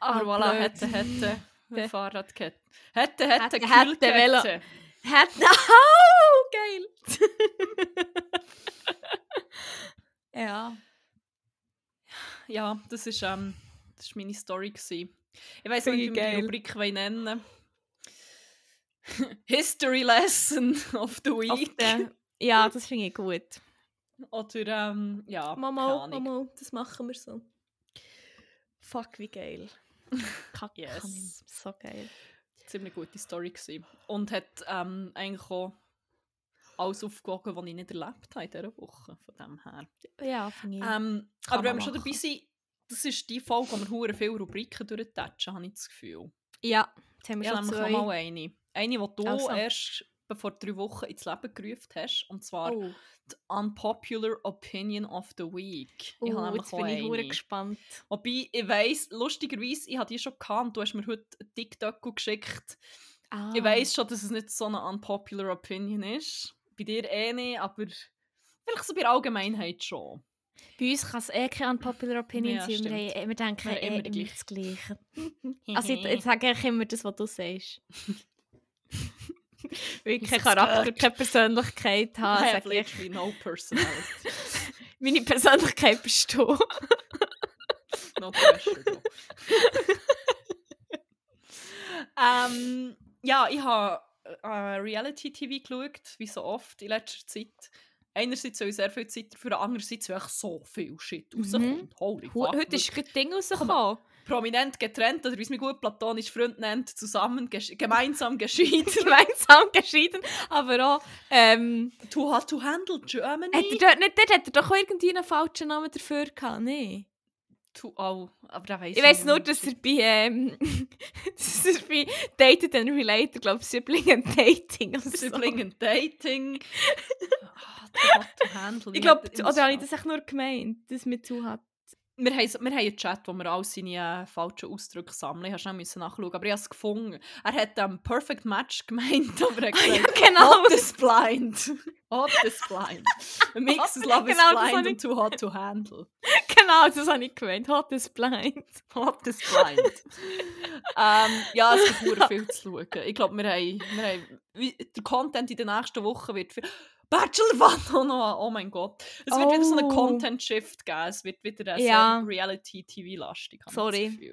Aber Ah, voilà, blöd. hätte, hätte, Ja. ein Fahrradkette. Hätte, hätte, Hätte, hätte, Kühlkette. Hat. Oh, geil! ja. Ja, das ist, ähm, das ist meine Story. Gewesen. Ich weiß nicht, ich wie wir die. Rubrik nennen History Lesson of the Week. der, ja, das finde ich gut. Oder, ähm, ja, Mama. Mama, das machen wir so. Fuck, wie geil. Kack, Yes. ich- So geil. Ziemlich gute Story gewesen. Und hat ähm, eigentlich auch alles aufgewogen, was ich nicht erlebt habe in dieser Woche. Von dem her. Ja, finde ich. Ähm, aber wenn wir schon dabei sind, das ist die Folge, wo wir hure viele Rubriken durchtatschen, habe ich das Gefühl. ja, jetzt haben wir Ja, schon zwei. mal eine. Eine, die du Also. erst vor drei Wochen ins Leben gerufen hast. Und zwar Oh, die Unpopular Opinion of the Week. oh ich habe nämlich jetzt bin ich eine. gespannt. Wobei, ich weiss, lustigerweise, ich habe die schon gekannt. Du hast mir heute einen TikTok geschickt. Ah. Ich weiss schon, dass es nicht so eine unpopular Opinion ist. Bei dir eh nicht, aber vielleicht so bei der Allgemeinheit schon. Bei uns kann es eh keine unpopular Opinion Ja, sein. Wir, stimmt. wir denken Wir eh immer die das Gleiche. Also ich, ich sage eigentlich immer das, was du sagst. Weil ich keinen Charakter, keine Persönlichkeit I habe, have sage ich, no personality. meine Persönlichkeit bist du. no pressure. though. ähm, ja, ich habe äh, Reality-TV geschaut, wie so oft in letzter Zeit. Einerseits soll ich sehr viel Zeit dafür, andererseits weil echt so viel Shit Mhm. rauskommt. Holy Hu- fuck. Heute ist ein Ding rausgekommen. Prominent getrennt, oder wie es mein gut platonisch Freund nennt, zusammen, gesch gemeinsam geschieden. Gemeinsam geschieden. Aber auch, ähm, to how to handle Germany. hat er dort, nicht, dort hat er doch irgendwie einen falschen Namen dafür gehabt, nee. to, oh, aber da weiss Ich weiss nicht, nur, dass er bei, ähm, dass er bei Dated and Related, glaube ich, Sibling and Dating oder so. Sibling and Dating. Ah, to how to handle. Ich glaube, er oder habe ich das das echt nur gemeint, dass mit zu hat? Wir haben, wir haben einen Chat, wo wir all seine äh, falschen Ausdrücke sammeln. Ich musste nachschauen, aber ich habe es gefunden. Er hat ähm, Perfect Match gemeint, aber er hat Ja, gesagt, genau. Hot is blind. Hot is blind. A mix of love is Genau, blind and too hot to handle. genau, das habe ich gemeint. Hot is blind. Hot is blind. ähm, ja, es gibt viel zu schauen. Ich glaube, wir haben, wir haben der Content in den nächsten Wochen wird viel... Bachelor war auch noch, oh mein Gott. Es wird wieder so einen Oh. Content-Shift geben. Es wird wieder ein Ja. sehr Reality-TV-lastig. Sorry.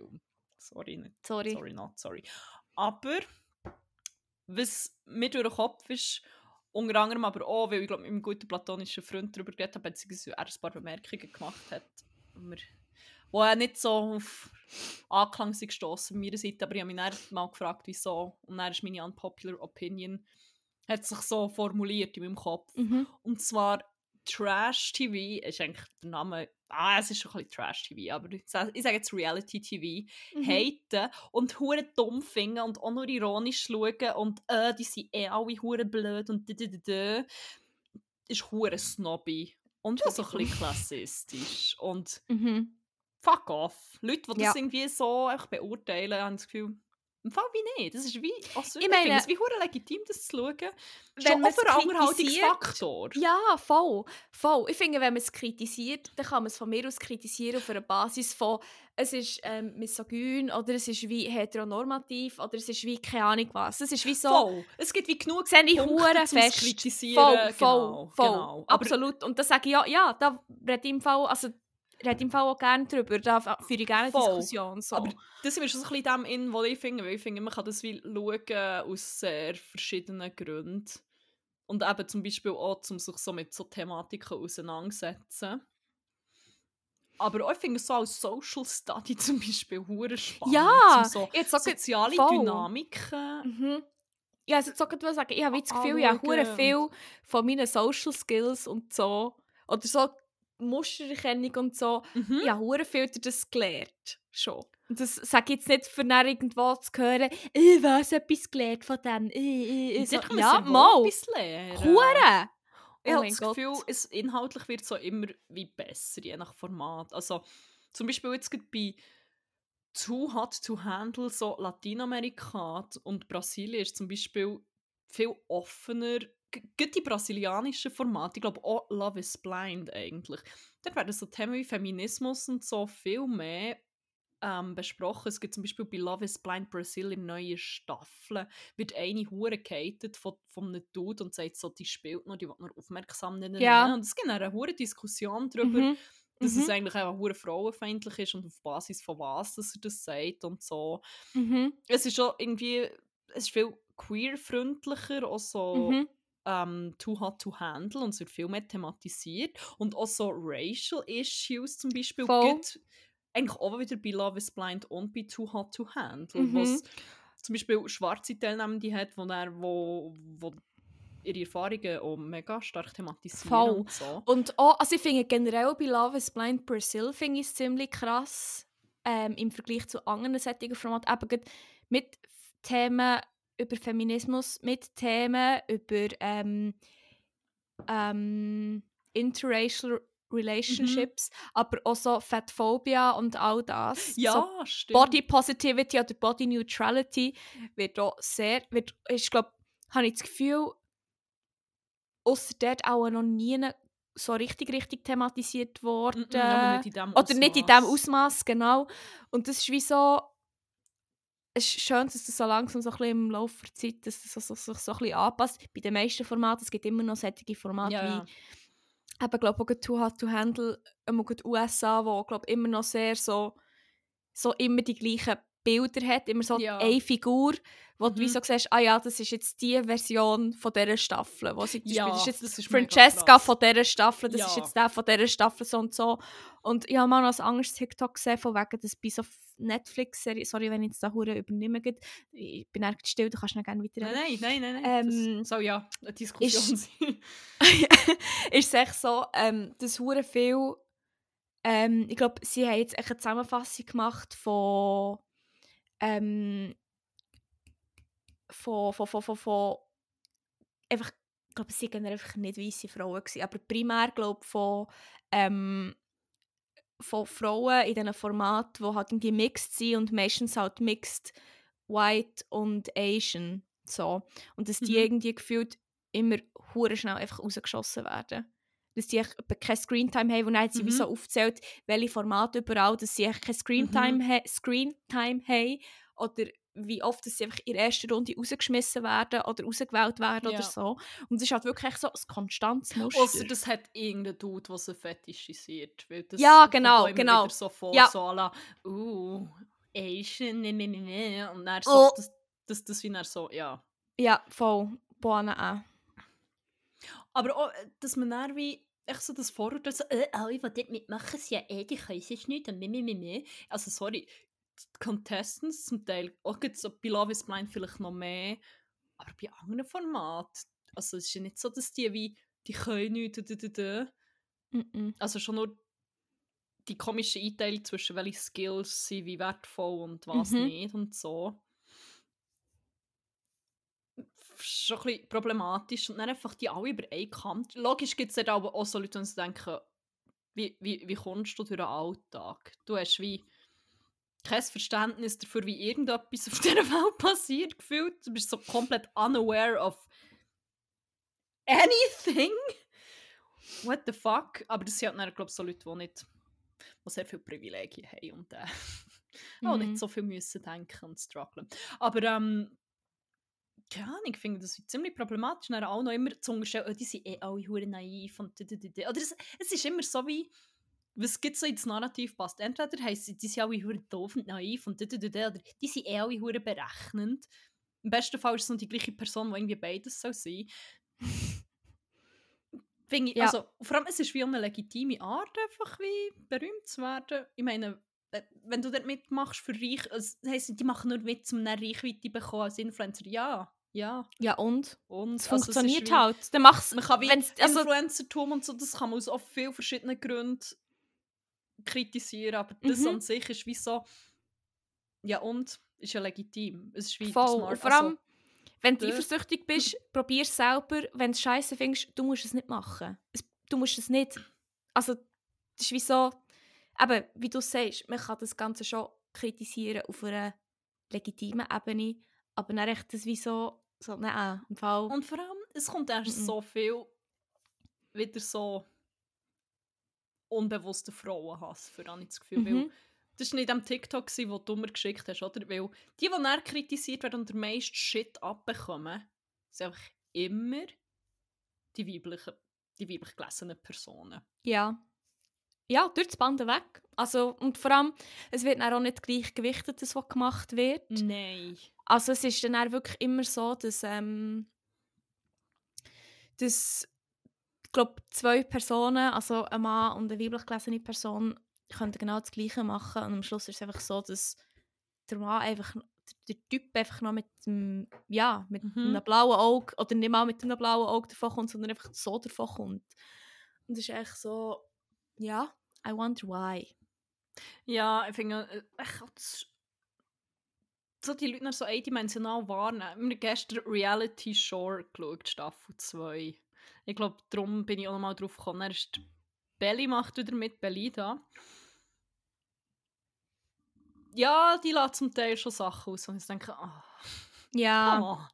Sorry, nicht. Sorry. Sorry, not sorry. Aber, was mir durch den Kopf ist, unter anderem aber auch, weil ich glaube, mit meinem guten platonischen Freund darüber geredet habe, beziehungsweise er ein paar Bemerkungen gemacht hat, wo, er nicht so auf Anklang sind gestossen meiner Seite, aber ich habe mich dann mal gefragt, wieso. Und dann ist meine unpopular Opinion, hat sich so formuliert in meinem Kopf. Mhm. Und zwar Trash TV ist eigentlich der Name. Ah, es ist schon ein bisschen Trash TV, aber ich sage, jetzt Reality TV. Mhm. Haten und hure dumm finden und auch nur ironisch schauen und äh, die sind eh alle hure blöd und d -d -d -d ist hure snobby und so ein bisschen klassistisch und Mhm. fuck off. Leute, die das Ja. irgendwie so beurteilen, haben das Gefühl, im Fall wie nicht. Das ist wie, also, ich, meine- es wie hure legitim, das zu schauen. Schon auch für einen Unterhaltungsfaktor. Ja, voll. voll. Ich finde, wenn man es kritisiert, dann kann man es von mir aus kritisieren auf einer Basis von es ist ähm, misogyn oder es ist wie heteronormativ oder es ist wie keine Ahnung was. Es ist wie so... Voll. Es gibt wie genug sehe ich Punkte, hure um zu fest. kritisieren. Voll, voll, genau, voll. genau. Aber Absolut. Und da sage ich ja, ja, da rede ich im Fall, also rede im Fall auch gerne drüber. Da führe ich gerne eine Voll. Diskussion. So. Aber das wir schon so ein bisschen dem in, was ich finde, weil ich finde, man kann das wie schauen aus sehr verschiedenen Gründen. Und eben zum Beispiel auch, um sich so mit so Thematiken auseinandersetzen. Aber auch, ich finde so als Social Study zum Beispiel hure spannend. Ja, so jetzt soziale voll. Dynamiken. Mhm. Ja, also jetzt sagen, ich habe das Gefühl, ich habe hure viel von meinen Social Skills und so, oder so Mustererkennung und so, Mhm. ich habe hure viel das gelernt. Schon. Und das sage ich jetzt nicht, für irgendwo zu hören, ich was etwas gelernt von dem. Äh, äh, äh, so. Ja, mal. etwas lernen. Hure! ich Oh habe das Gott. Gefühl, es inhaltlich wird so immer wie besser, je nach Format. Also zum Beispiel jetzt gerade bei Too Hot to Handle, so Lateinamerika und Brasilien ist zum Beispiel viel offener. G- Gerade die brasilianischen Formate, ich glaube auch Love is Blind eigentlich. Dort werden so Themen wie Feminismus und so viel mehr ähm, besprochen. Es gibt zum Beispiel bei Love is Blind Brazil in neuen Staffeln, wird eine Hure gehatet von, von einem Dude und sagt so, die spielt noch, die will nur aufmerksam nennen. Ja. Und es gibt eine hure Diskussion darüber, Mhm. dass es Mhm. eigentlich auch hure frauenfeindlich ist und auf Basis von was dass er das sagt und so. Mhm. Es ist schon irgendwie, es ist viel queer-freundlicher, auch so Mhm. Ähm, Too Hot to Handle und es wird viel mehr thematisiert und auch so Racial Issues zum Beispiel Voll. gibt eigentlich auch wieder bei Love is Blind und bei Too Hot to Handle, Mhm. wo es zum Beispiel schwarze Teilnehmende hat, wo, er, wo, wo ihre Erfahrungen auch mega stark thematisieren Voll. und so. Und auch, also ich finde generell bei Love is Blind Brazil finde ich es ziemlich krass ähm, im Vergleich zu anderen solchen Formaten, eben mit Themen über Feminismus, mit Themen über ähm, ähm, interracial Relationships, aber auch so Fatphobia und all das. So Ja, stimmt. Body Positivity oder Body Neutrality wird auch sehr, wird, ich glaube, habe ich das Gefühl, außer dort auch noch nie so richtig, richtig thematisiert worden. Aber nicht in dem oder nicht in diesem Ausmaß. Ausmaß, genau. Und das ist wie so, es ist schön, dass das so langsam so ein bisschen im Laufe der Zeit dass das so, so, so ein bisschen anpasst. Bei den meisten Formaten, es gibt immer noch solche Formate Ja, wie ja. eben, glaube ich, auch Too Hot to Handle, ähm, auch die USA, wo, glaube immer noch sehr so, so immer die gleichen Bilder hat, immer so Ja. eine Figur, wo du wie Mhm. so siehst, ah ja, das ist jetzt die Version von dieser Staffel, wo sie Ja, das ist jetzt das ist Francesca von dieser Staffel, das ist Ja. jetzt der von dieser Staffel, so und so. Und ich habe mal noch ein anderes TikTok gesehen, von wegen, dass bei so Netflix-Serie, sorry, wenn ich jetzt da Hure übernehme, ich bin eigentlich still, du kannst noch gerne weiter Nein, nein, nein, nein. Ähm, das soll ja eine Diskussion sein. ist es echt so, ähm, dass hure viel, ähm, ich glaube, sie haben jetzt eine Zusammenfassung gemacht von, ähm, von, von, von, von, von einfach, ich glaube, sie waren einfach nicht weiße Frauen, gewesen, aber primär, glaube von, ähm, von Frauen in diesen Formaten, die halt irgendwie mixed sind und meistens halt mixed white und Asian, so. Und dass die Mhm. irgendwie gefühlt immer hure schnell einfach rausgeschossen werden. Dass etwa keine Screentime haben und dann hat sie wie Mhm. so aufgezählt, welche Formate überall, dass sie keine Screentime, Mhm. ha Screentime haben oder wie oft dass sie einfach in der ersten Runde rausgeschmissen werden oder rausgewählt werden Ja. oder so. Und es ist halt wirklich so ein konstantes Muster. Ausser das hat irgendein Dude, der sie fetischisiert. Weil das Ja, genau, genau. So vor, Ja. so la, uh, Asian, ne, ne, ne, ne. Und dann so, Oh. das, das, das wie dann so, ja. Ja, voll. Bohnen auch. Aber auch, äh, dass man dann wie, echt so das Vorurteil, so, äh, alle, die dort mitmachen, sind ja eh, die können es nicht und mehr, mehr, mehr. Also, sorry, die Contestants zum Teil, auch gerade so bei Love is Blind vielleicht noch mehr, aber bei anderen Formaten, also es ist ja nicht so, dass die wie, die können nichts, d- d- d- d. Mhm. also schon nur die komische Einteilung zwischen welche Skills sind wie wertvoll und was Mhm. nicht und so. Schon ein bisschen problematisch und dann einfach die alle über einen Kamm. Logisch gibt es dann aber auch so Leute, die denken, wie, wie, wie kommst du durch den Alltag? Du hast wie kein Verständnis dafür, wie irgendetwas auf dieser Welt passiert, gefühlt. Du bist so komplett unaware of anything. What the fuck? Aber das sind halt, glaube ich, so Leute, die nicht die sehr viele Privilegien haben und äh, auch Mhm. nicht so viel müssen denken und strugglen. Aber ähm, keine Ahnung, ich finde das ziemlich problematisch, dann auch noch immer zu unterstellen, oh, die sind eh alle hure naiv und d- d- d- Oder es, es ist immer so wie, was gibt so ins Narrativ passt. Entweder heisst es, die sind alle hure doof und naiv und oder die sind eh alle hure berechnend. Im besten Fall ist es noch die gleiche Person, die irgendwie beides soll sein. Ich, Ja. also, vor allem, es ist wie eine legitime Art, einfach wie berühmt zu werden. Ich meine, äh, wenn du dort mitmachst für Reich, also, das heisst, die machen nur mit, um eine Reichweite zu bekommen als Influencer. Ja, ja. Ja, und? Und Es also, funktioniert wie- halt. Dann mach's, Man kann wie wenn's- also, Influencertum und so, das kann man aus auch vielen verschiedenen Gründen kritisieren, aber das Mhm. an sich ist wie so, ja und, ist ja legitim. Es ist wie voll. smart. Und vor allem, also, Wenn du eifersüchtig bist, probier es selber. Wenn du es scheiße findest, du musst es nicht machen. Es, du musst es nicht. Also, das ist wie so, eben, wie du sagst, man kann das Ganze schon kritisieren auf einer legitimen Ebene, aber dann echt das wie so, so nein, im Fall... Und vor allem, es kommt erst so viel wieder so unbewusster Frauenhass, für habe ich das Gefühl. Weil das war nicht am TikTok, wo du mir geschickt hast, oder? Weil die, die dann kritisiert werden und der meiste Shit abbekommen, sind einfach immer die weiblichen, die weiblich gelesenen Personen. Ja. Ja, durch das Band weg. Also, und vor allem, es wird dann auch nicht gleich gewichtet, das, was gemacht wird. Nein. Also es ist dann auch wirklich immer so, dass, ähm, dass ich glaube, zwei Personen, also ein Mann und eine weiblich gelesene Person, können genau das Gleiche machen. Und am Schluss ist es einfach so, dass der Mann einfach, der Typ einfach noch mit dem, ja, mit Mhm. einem blauen Auge, oder nicht mal mit einem blauen Auge davon kommt, sondern einfach so davon kommt. Und das ist echt so, ja, I wonder why. Ja, ich finde, äh, das, so die Leute noch so eindimensional wahrnehmen. Wir haben gestern Reality Show geschaut, Staffel 2. Ich glaube, darum bin ich auch noch mal drauf gekommen. Er ist Belly macht wieder mit, Belly da. Ja, die lässt zum Teil schon Sachen aus und ich denke, ah, Ja.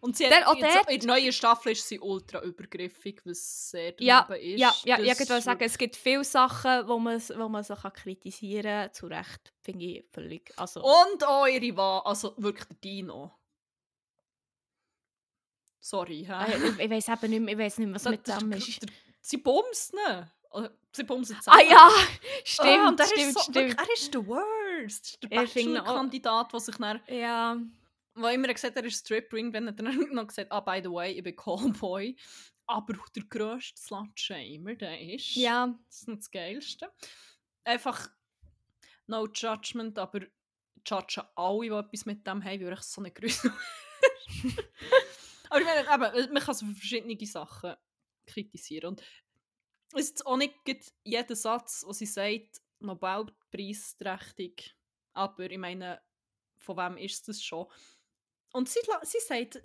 Ah. Und sie Der- hat, dort- in der neuen Staffel ist sie ultra übergriffig, was sehr Ja, ist. Ja, ja, ja, ich ist sagen, es gibt viele Sachen, wo man, wo man so kann kritisieren kann. Zu Recht, finde ich völlig. Also, Und auch ihre Wahl, also wirklich der Dino. Sorry, hä? äh, ich, ich weiß eben nicht mehr, ich weiss nicht mehr, was mit dem ist. Sie bumst ne? Sie bumsen Ah zusammen. ja, Ah, stimmt, und er stimmt, ist so, stimmt. Wirklich, er ist der Worst. Der Er Bachelor-Kandidat, der sich dann, Ja, wo immer gesagt hat, er ist Stripring, wenn er dann noch gesagt ah, by the way, ich bin Callboy. Aber der grösste Slut-Shamer, der ist. ja, Das ist nicht das Geilste. Einfach, no judgment, aber judgen alle, die etwas mit dem haben, weil ich so eine Grüße Aber ich meine, eben, man kann so verschiedene Sachen kritisieren. Und es ist auch nicht jeder Satz, den sie sagt, Nobelpreisträchtig. Aber ich meine, von wem ist das schon? Und sie, sie sagt, äh,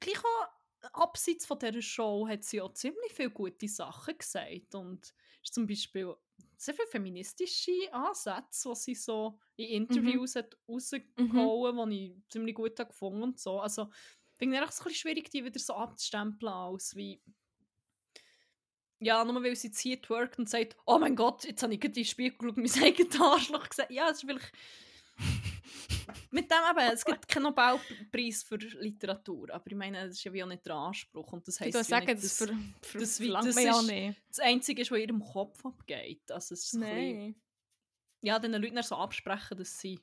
gleich auch abseits von dieser Show hat sie auch ziemlich viele gute Sachen gesagt. Und ist zum Beispiel sehr viele feministische Ansätze, die sie so in Interviews hat rausgehauen, die ich ziemlich gut habe gefunden und so. Also, ich finde es einfach so ein bisschen schwierig, die wieder so abzustempeln, als wie ja, nur weil sie hier twerkt und sagt, oh mein Gott, jetzt habe ich gerade in den Spiegel geschaut mein eigenes Arschloch gesehen. Ja, es ist vielleicht... Mit dem eben, es gibt keinen Nobelpreis für Literatur, aber ich meine, das ist ja wie auch nicht der Anspruch und das heisst ja sagen, nicht, das, dass das wie- verlangt das man ja ist- nicht. das Einzige ist, was in ihrem Kopf abgeht. Also es ist so ein bisschen, Nein. ja, den Leuten so absprechen, dass sie,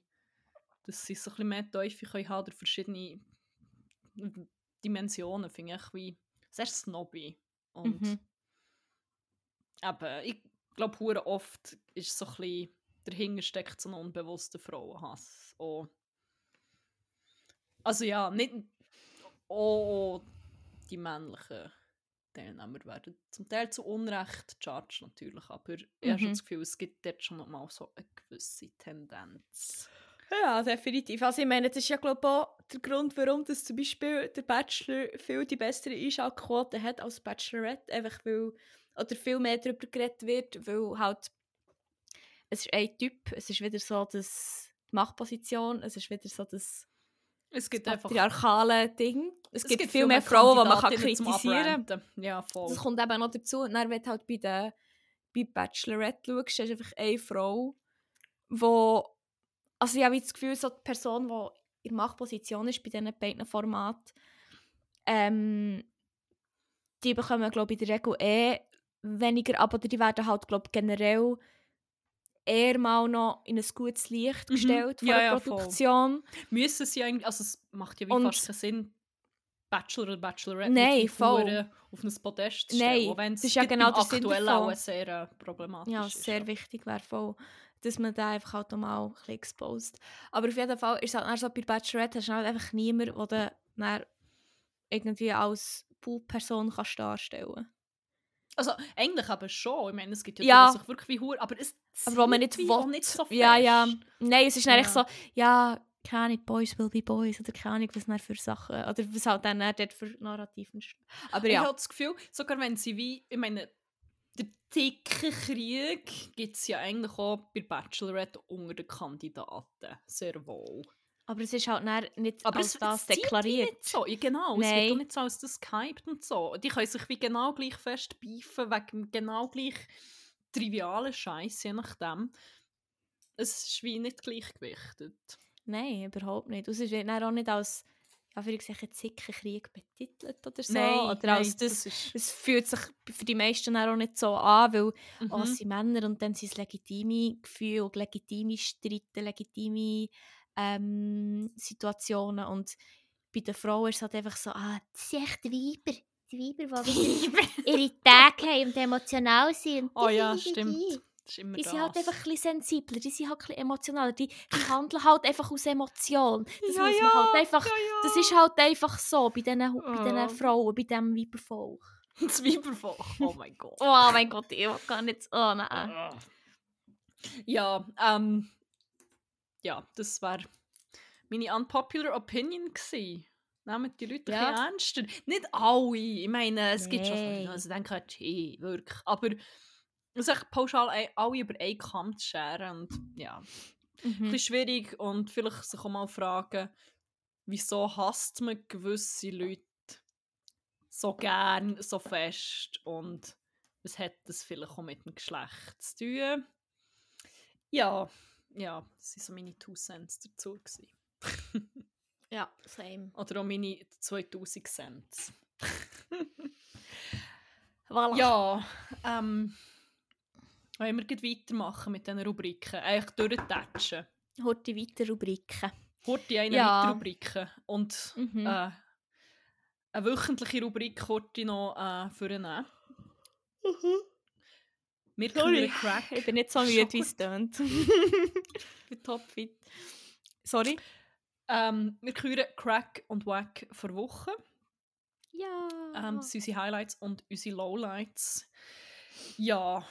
dass sie so ein bisschen mehr Teufel können haben oder verschiedene Dimensionen, finde ich wie sehr snobby. Und Mhm. eben, ich glaube, oft ist so ein bisschen, dahinter steckt so ein unbewusster Frauenhass. Auch, also ja, nicht auch die männlichen Teilnehmer werden zum Teil zu Unrecht judged natürlich, aber ich habe schon Mhm. das Gefühl, es gibt dort schon mal so eine gewisse Tendenz. Ja, definitiv. Also ich meine, das ist ja glaube ich auch der Grund, warum das zum Beispiel der Bachelor viel die bessere Einschaltquote hat als Bachelorette, einfach weil, oder viel mehr darüber geredet wird, weil halt es ist ein Typ, es ist wieder so das die Machtposition, es ist wieder so das, Es gibt das patriarchale Ding. Es, gibt, viel viel mehr Frauen, die man kann kritisieren kann. Ja, voll. Das kommt eben noch dazu. Und dann, wenn du halt bei der bei Bachelorette schaust, du einfach eine Frau, wo also ich habe das Gefühl, so die Person, die in Machtposition ist bei diesen beiden Formaten, ähm, die bekommen, glaube ich, in der Regel eh weniger ab, oder die werden halt, glaube ich, generell eher mal noch in ein gutes Licht Mhm. gestellt von Ja, der ja, voll. Produktion. Müssen sie eigentlich, also es macht ja wie Und- fast keinen Sinn, Bachelor oder Bachelorette Nein, voll. Auf ein Podest zu Nein, stellen, auch wenn es ja genau aktuell auch sehr äh, problematisch Ja, ist. sehr wichtig wäre voll, dass man da einfach halt auch mal ein bisschen exposed. Aber auf jeden Fall ist es halt so, bei Bachelorette hast du halt einfach niemanden, der dann irgendwie als Pool-Person kannst darstellen Also eigentlich aber schon, ich meine, es gibt ja, Ja. sich wirklich wie Hure, aber es Aber wo man nicht will. nicht so fest. Ja, ja. Nein, es ist Ja. so, ja, keine Ahnung, Boys will be Boys oder keine Ahnung, was dann für Sachen, oder was halt dann dort für Narrativen. Aber Ich ja, habe das Gefühl, sogar wenn sie wie, ich meine, der dicke Krieg gibt es ja eigentlich auch bei Bachelorette unter den Kandidaten. Sehr wohl. Aber es ist halt nicht Aber als es, das es deklariert. Nicht so. Ja, genau, es Nein. wird auch nicht so als das gehypt und so. Die können sich wie genau gleich fest beifen, wegen genau gleich trivialen Scheiß, je nachdem. Es ist wie nicht gleichgewichtet. Nein, überhaupt nicht. Und Es wird auch nicht als, ja, für ich Zickenkrieg betitelt oder so. Nein, oder nein, als das, das ist... es fühlt sich für die meisten auch nicht so an, weil Mhm. oh, es sind Männer und dann sind es legitime Gefühle und legitime Streiten, legitime ähm, Situationen und bei den Frauen ist es halt einfach so, ah, das sind echt die Weiber. Die Weiber, die ihre Tage haben und emotional sind. Und oh ja, stimmt. die. Das. sind halt einfach ein bisschen sensibler, die sind halt ein bisschen emotionaler, die, die handeln halt einfach aus Emotion. Das Ja, muss man halt einfach, ja, ja. das ist halt einfach so bei diesen, bei Oh. diesen Frauen, bei diesem Weibervolk. Das Weibervolk. Oh mein Gott. Oh mein Gott, ich gar nicht, oh nein. Ja, ähm, ja, das war meine unpopular Opinion gsi. Nehmt die Leute Ja. ein ernster. Nicht alle. Ich meine, es gibt schon viele, also denken, hey, wirklich. Aber sich pauschal ei- alle über einen Kamm zu scheren und ja, ein Mhm. bisschen schwierig und vielleicht sich auch mal fragen, wieso hasst man gewisse Leute so gern, so fest und was hat das vielleicht auch mit dem Geschlecht zu tun? Ja, ja, das waren so meine Two Cents dazu. Ja, same. Oder auch meine 2000 Cents. Voilà. Ja, ähm, wollen wir weitermachen mit diesen Rubriken? Eigentlich durchtatschen. Heute weiter Rubriken. Horti eine Ja. weitere Rubriken. Und Mhm. äh, eine wöchentliche Rubrik Horti noch äh, vornehmen. Wir Sorry. Crack. Ich bin nicht so müde, wie es tönt. ich bin topfit. Sorry? Ähm, wir küren Crack und Wack vor Woche. Ja. Ähm, das sind unsere Highlights und unsere Lowlights. Ja.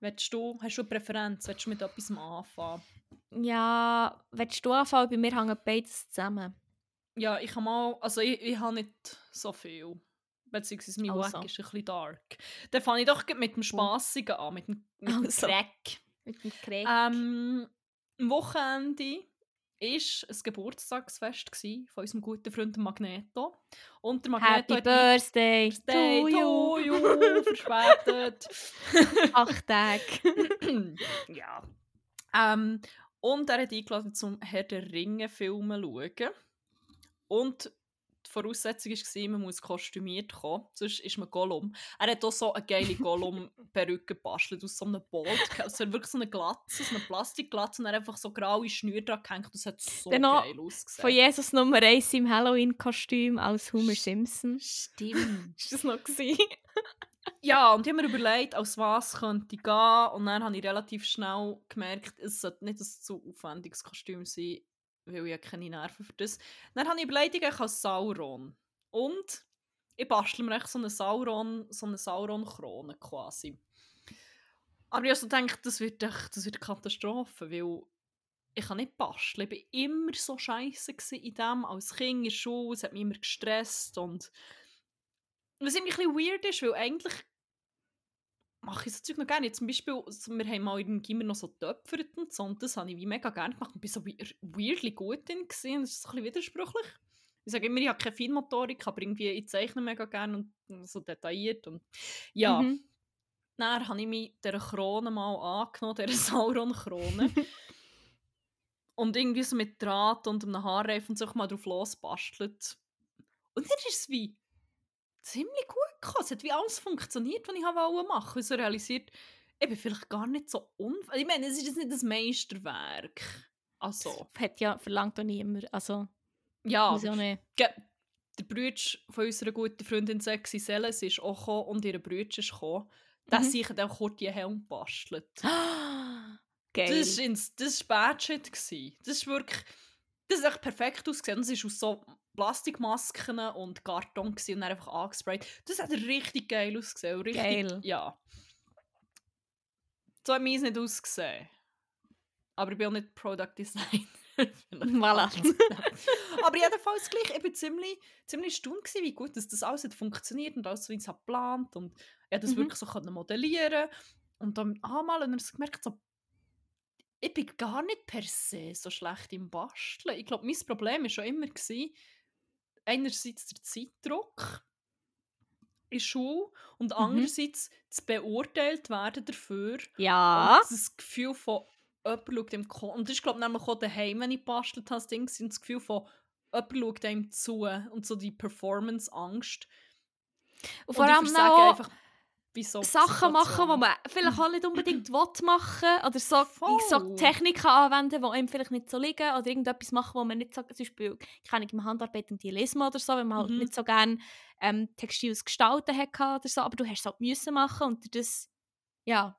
Willst du, hast du eine Präferenz? Willst du mit etwas anfangen? ja, willst du anfangen? Bei mir hängen beides zusammen. Ja, ich habe mal, also ich, ich habe nicht so viel. Beziehungsweise mein Also. Wack ist ein bisschen dark. Dann fange ich doch mit dem Spassigen an, mit dem, mit dem Also. Crack. Mit dem Krieg. Ähm, am Wochenende war ein Geburtstagsfest von unserem guten Freund Magneto. Und der Magneto Happy Birthday Birthday to you. you, verspätet. Acht Tage. ja. Ähm, und er hat eingeladen zum Herr der Ringe Filme schauen. Und Voraussetzung war, man muss kostümiert kommen, sonst ist man Gollum. Er hat auch so eine geile Gollum-Perücke gebastelt aus so einem Bolt. Hat wirklich so eine Glatze, so eine Plastikglatze und er hat einfach so graue Schnüre dran gehängt. Das hat so Dann noch geil ausgesehen. Von Jesus Nummer 1 im Halloween-Kostüm als Homer Simpson. Stimmt. Ist das noch gewesen? Ja, und ich habe mir überlegt, aus was könnte ich gehen. Und dann habe ich relativ schnell gemerkt, es sollte nicht ein zu aufwendiges Kostüm sein, weil ich ja keine Nerven für das. Dann habe ich gehe als Sauron. Und ich bastle mir echt so eine Sauron, so eine Sauron-Krone quasi. Aber ich habe so gedacht, das wird, echt, das wird eine Katastrophe, weil ich kann nicht basteln. Ich war immer so scheiße in dem, als Kind in der Schule, es hat mich immer gestresst und was irgendwie ein bisschen weird ist, weil eigentlich mache ich so Zeug noch gerne. Zum Beispiel, wir haben mal in Gimmer noch so getöpfert und so, und das habe ich wie mega gerne gemacht und bin so we- weirdly gut drin gewesen. und Das ist so ein bisschen widersprüchlich. Ich sage immer, ich habe keine Feinmotorik, aber irgendwie, ich zeichne mega gerne und so detailliert und ja. Mhm. Dann habe ich mich dieser Krone mal angenommen, dieser Sauron-Krone. und irgendwie so mit Draht und einem Haarreif und so mal drauf losbastelt. Und dann ist es wie ziemlich gut gekommen. Es hat wie alles funktioniert, was ich wollte machen. Ich so realisiert, ich bin vielleicht gar nicht so un... Ich meine, es ist jetzt nicht das Meisterwerk. Also, Hat ja verlangt auch niemand. Also, ja. ja nicht. Der Bruder von unserer guten Freundin Sexy Seles ist auch gekommen und ihre Bruder ist gekommen. Der Mhm. sich auch kurz die Helm bastelt. Geil. Das war ins- das Bad-Shit. gewesen. Das ist wirklich... Das ist echt perfekt ausgesehen. Das ist aus so Plastikmasken und Karton und dann einfach angesprayt. Das hat richtig geil ausgesehen. Richtig, Geil. Ja. So hat meins nicht ausgesehen. Aber ich bin auch nicht Product Designer. voilà. Aber jedenfalls gleich, ich war ziemlich, ziemlich erstaunt, gewesen, wie gut dass das alles hat funktioniert und alles wie es hat geplant und ich konnte das Mhm. wirklich so modellieren und dann einmal und dann gemerkt, so, ich bin gar nicht per se so schlecht im Basteln. Ich glaube, mein Problem war schon immer, gewesen, einerseits der Zeitdruck in Schule und Mhm. andererseits das beurteilt werden dafür Ja. und das Gefühl von jemand schaut dem Ko und das ist glaube ich nämlich auch daheim, wenn ich gebastelt habe, das Ding das Gefühl von jemand schaut einem zu und so die Performance-Angst. Und vor ich allem versage auch einfach so Sachen machen, die man vielleicht auch nicht unbedingt will machen oder so, so Techniken anwenden, die einem vielleicht nicht so liegen oder irgendetwas machen, wo man nicht so, zum Beispiel keine im Handarbeit und Dialysm oder so, wenn man halt Mhm. nicht so gerne ähm, textiles Gestalten hatte oder so, aber du hast es halt müssen machen und das, ja,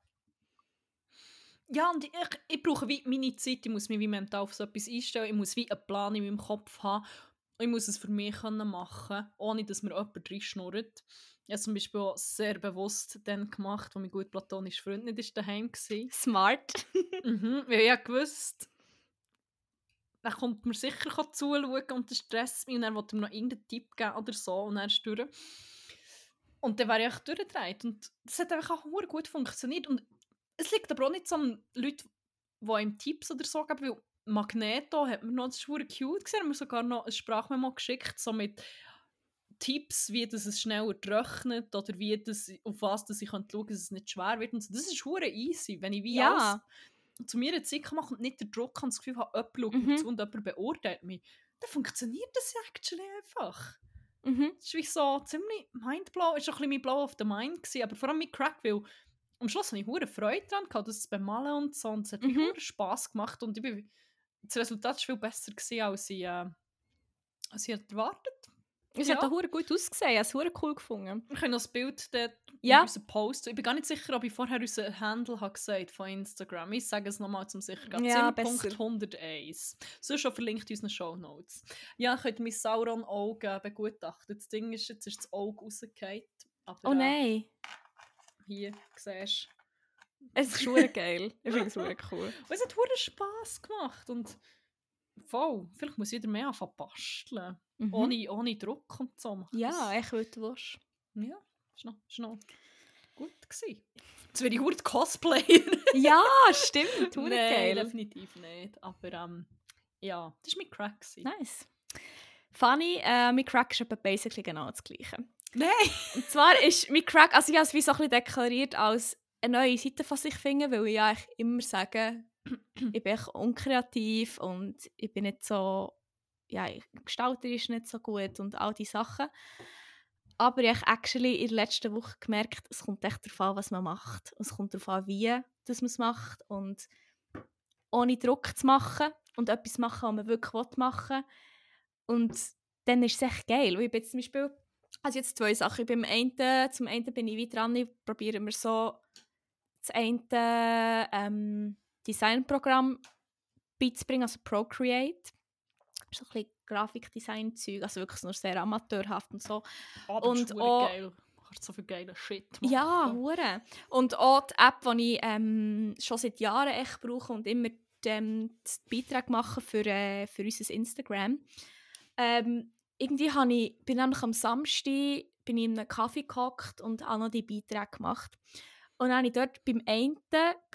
Ja, und ich, ich brauche wie meine Zeit, ich muss mich wie mental auf so etwas einstellen, ich muss wie einen Plan in meinem Kopf haben ich muss es für mich können machen, ohne dass mir jemand reinschnurrt. Ich habe zum Beispiel auch sehr bewusst dann gemacht, wo mein gut platonischer Freund nicht ist daheim war. smart. Mhm, weil ich ja gewusst, dann kommt mir sicher zuschauen und das stresst mich und dann will er mir noch irgendeinen Tipp geben oder so und dann durch. Und dann wäre ich durchgedreht und das hat einfach auch gut funktioniert und es liegt aber auch nicht so an Leuten, die einem Tipps oder so geben, weil Magneto hat mir noch, das verdammt cute gesehen, hat mir sogar noch ein Sprachmemo geschickt, so mit Tipps, wie das es schneller trocknet oder wie das, auf was das ich schauen kann, dass es nicht schwer wird und so. Das ist verdammt easy, wenn ich wie Ja. alles zu mir Zeit machen und nicht den Druck habe, das Gefühl habe, jemand schaut Mhm. und jemand beurteilt mich, dann funktioniert das ja actually einfach. Mhm. Das ist wie so ziemlich mindblow, es war ein bisschen mein Blow of the Mind, gewesen, aber vor allem mit Crack, weil am Schluss hatte ich hure Freude daran, gehabt, das zu bemalen und so, und es hat Mhm. mir hure Spass gemacht und ich bin, das Resultat war viel besser, gewesen, als ich, äh, als ich erwartet Es Ja. hat auch gut ausgesehen, ich habe es cool gefunden. Wir können noch das Bild dort Ja. unseren Post. Ich bin gar nicht sicher, ob ich vorher unseren Handle habe gesagt von Instagram. Ich sage es nochmal zum Sicherheit. Ja, besser. 101. Sonst schon verlinkt in unseren Show Notes. Ja, ich könnte mein Sauron-Auge begutachten. Das Ding ist, jetzt ist das Auge rausgefallen. Oh nein, hier siehst es ist verdammt geil. Ich finde es cool. du. Und es hat Spass gemacht. Und voll, vielleicht muss ich wieder mehr anfangen basteln. Mhm. Ohne, ohne Druck und so. Ja, weil du willst. Ja, ist noch, ist noch gut gewesen. Jetzt werde ich verdammt Cosplayer. Ja, stimmt, Nein, geil. definitiv nicht. Aber ähm, ja, das war mein Crack. gewesen. Nice. Funny, äh, mein Crack ist aber basically genau das Gleiche. Nein! Und zwar ist mein Crack, also ich habe es wie so ein bisschen deklariert als eine neue Seite von sich finden, weil ich ja eigentlich immer sage, ich bin unkreativ und ich bin nicht so, ja, gestalterisch nicht so gut und all diese Sachen. Aber ich habe actually in der letzten Woche gemerkt, es kommt echt darauf an, was man macht. Es kommt darauf an, wie man es macht und ohne Druck zu machen und etwas machen, was man wirklich machen will. Und dann ist es echt geil. Ich bin jetzt zum Beispiel, also jetzt zwei Sachen. Ich bin einen, zum einen bin ich weiter dran, ich probiere immer so das eine ähm, Designprogramm beizubringen, also Procreate. So ein bisschen Grafikdesign-Zeug, also wirklich nur sehr amateurhaft und so. Aber Und das ist auch- geil. Du kannst so viel geilen Shit Ja, machen. hure. Und auch die App, die ich ähm, schon seit Jahren echt brauche und immer ähm, die Beiträge mache für, äh, für unser Instagram. Ähm, irgendwie habe ich, bin nämlich am Samstag bin ich in einem Kaffee gehockt und habe noch die Beiträge gemacht. Und dann habe ich dort beim einen,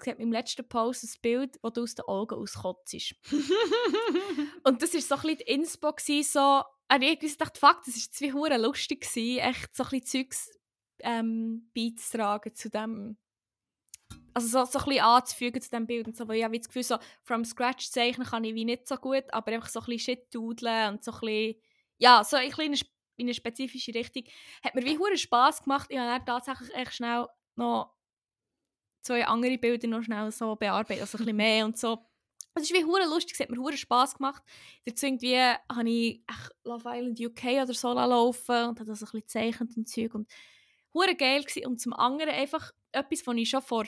sieht im letzten Post ein Bild, wo du aus den Augen auskotzt. Und das war so ein bisschen die Inspo, gewesen, so, und ich dachte, fuck, das war zwei hure lustig, gewesen, echt so ein bisschen Zeugs ähm, beizutragen zu dem, also so, so ein bisschen anzufügen zu dem Bild und so, weil ich habe das Gefühl, so from scratch zeichnen kann ich wie nicht so gut, aber einfach so ein bisschen shit dudeln und so ein bisschen, ja, so ein bisschen in eine, sp- in eine spezifische Richtung. Hat mir wie hure Spass gemacht, ich habe dann tatsächlich echt schnell noch zwei andere Bilder noch schnell so bearbeitet, also ein bisschen mehr und so. Es ist wie hure lustig, es hat mir hure Spass gemacht. Dazu irgendwie habe ich echt Love Island UK oder so laufen und habe das ein bisschen gezeichnet und Zeug und hure geil gewesen. Und zum anderen einfach etwas, was ich schon vor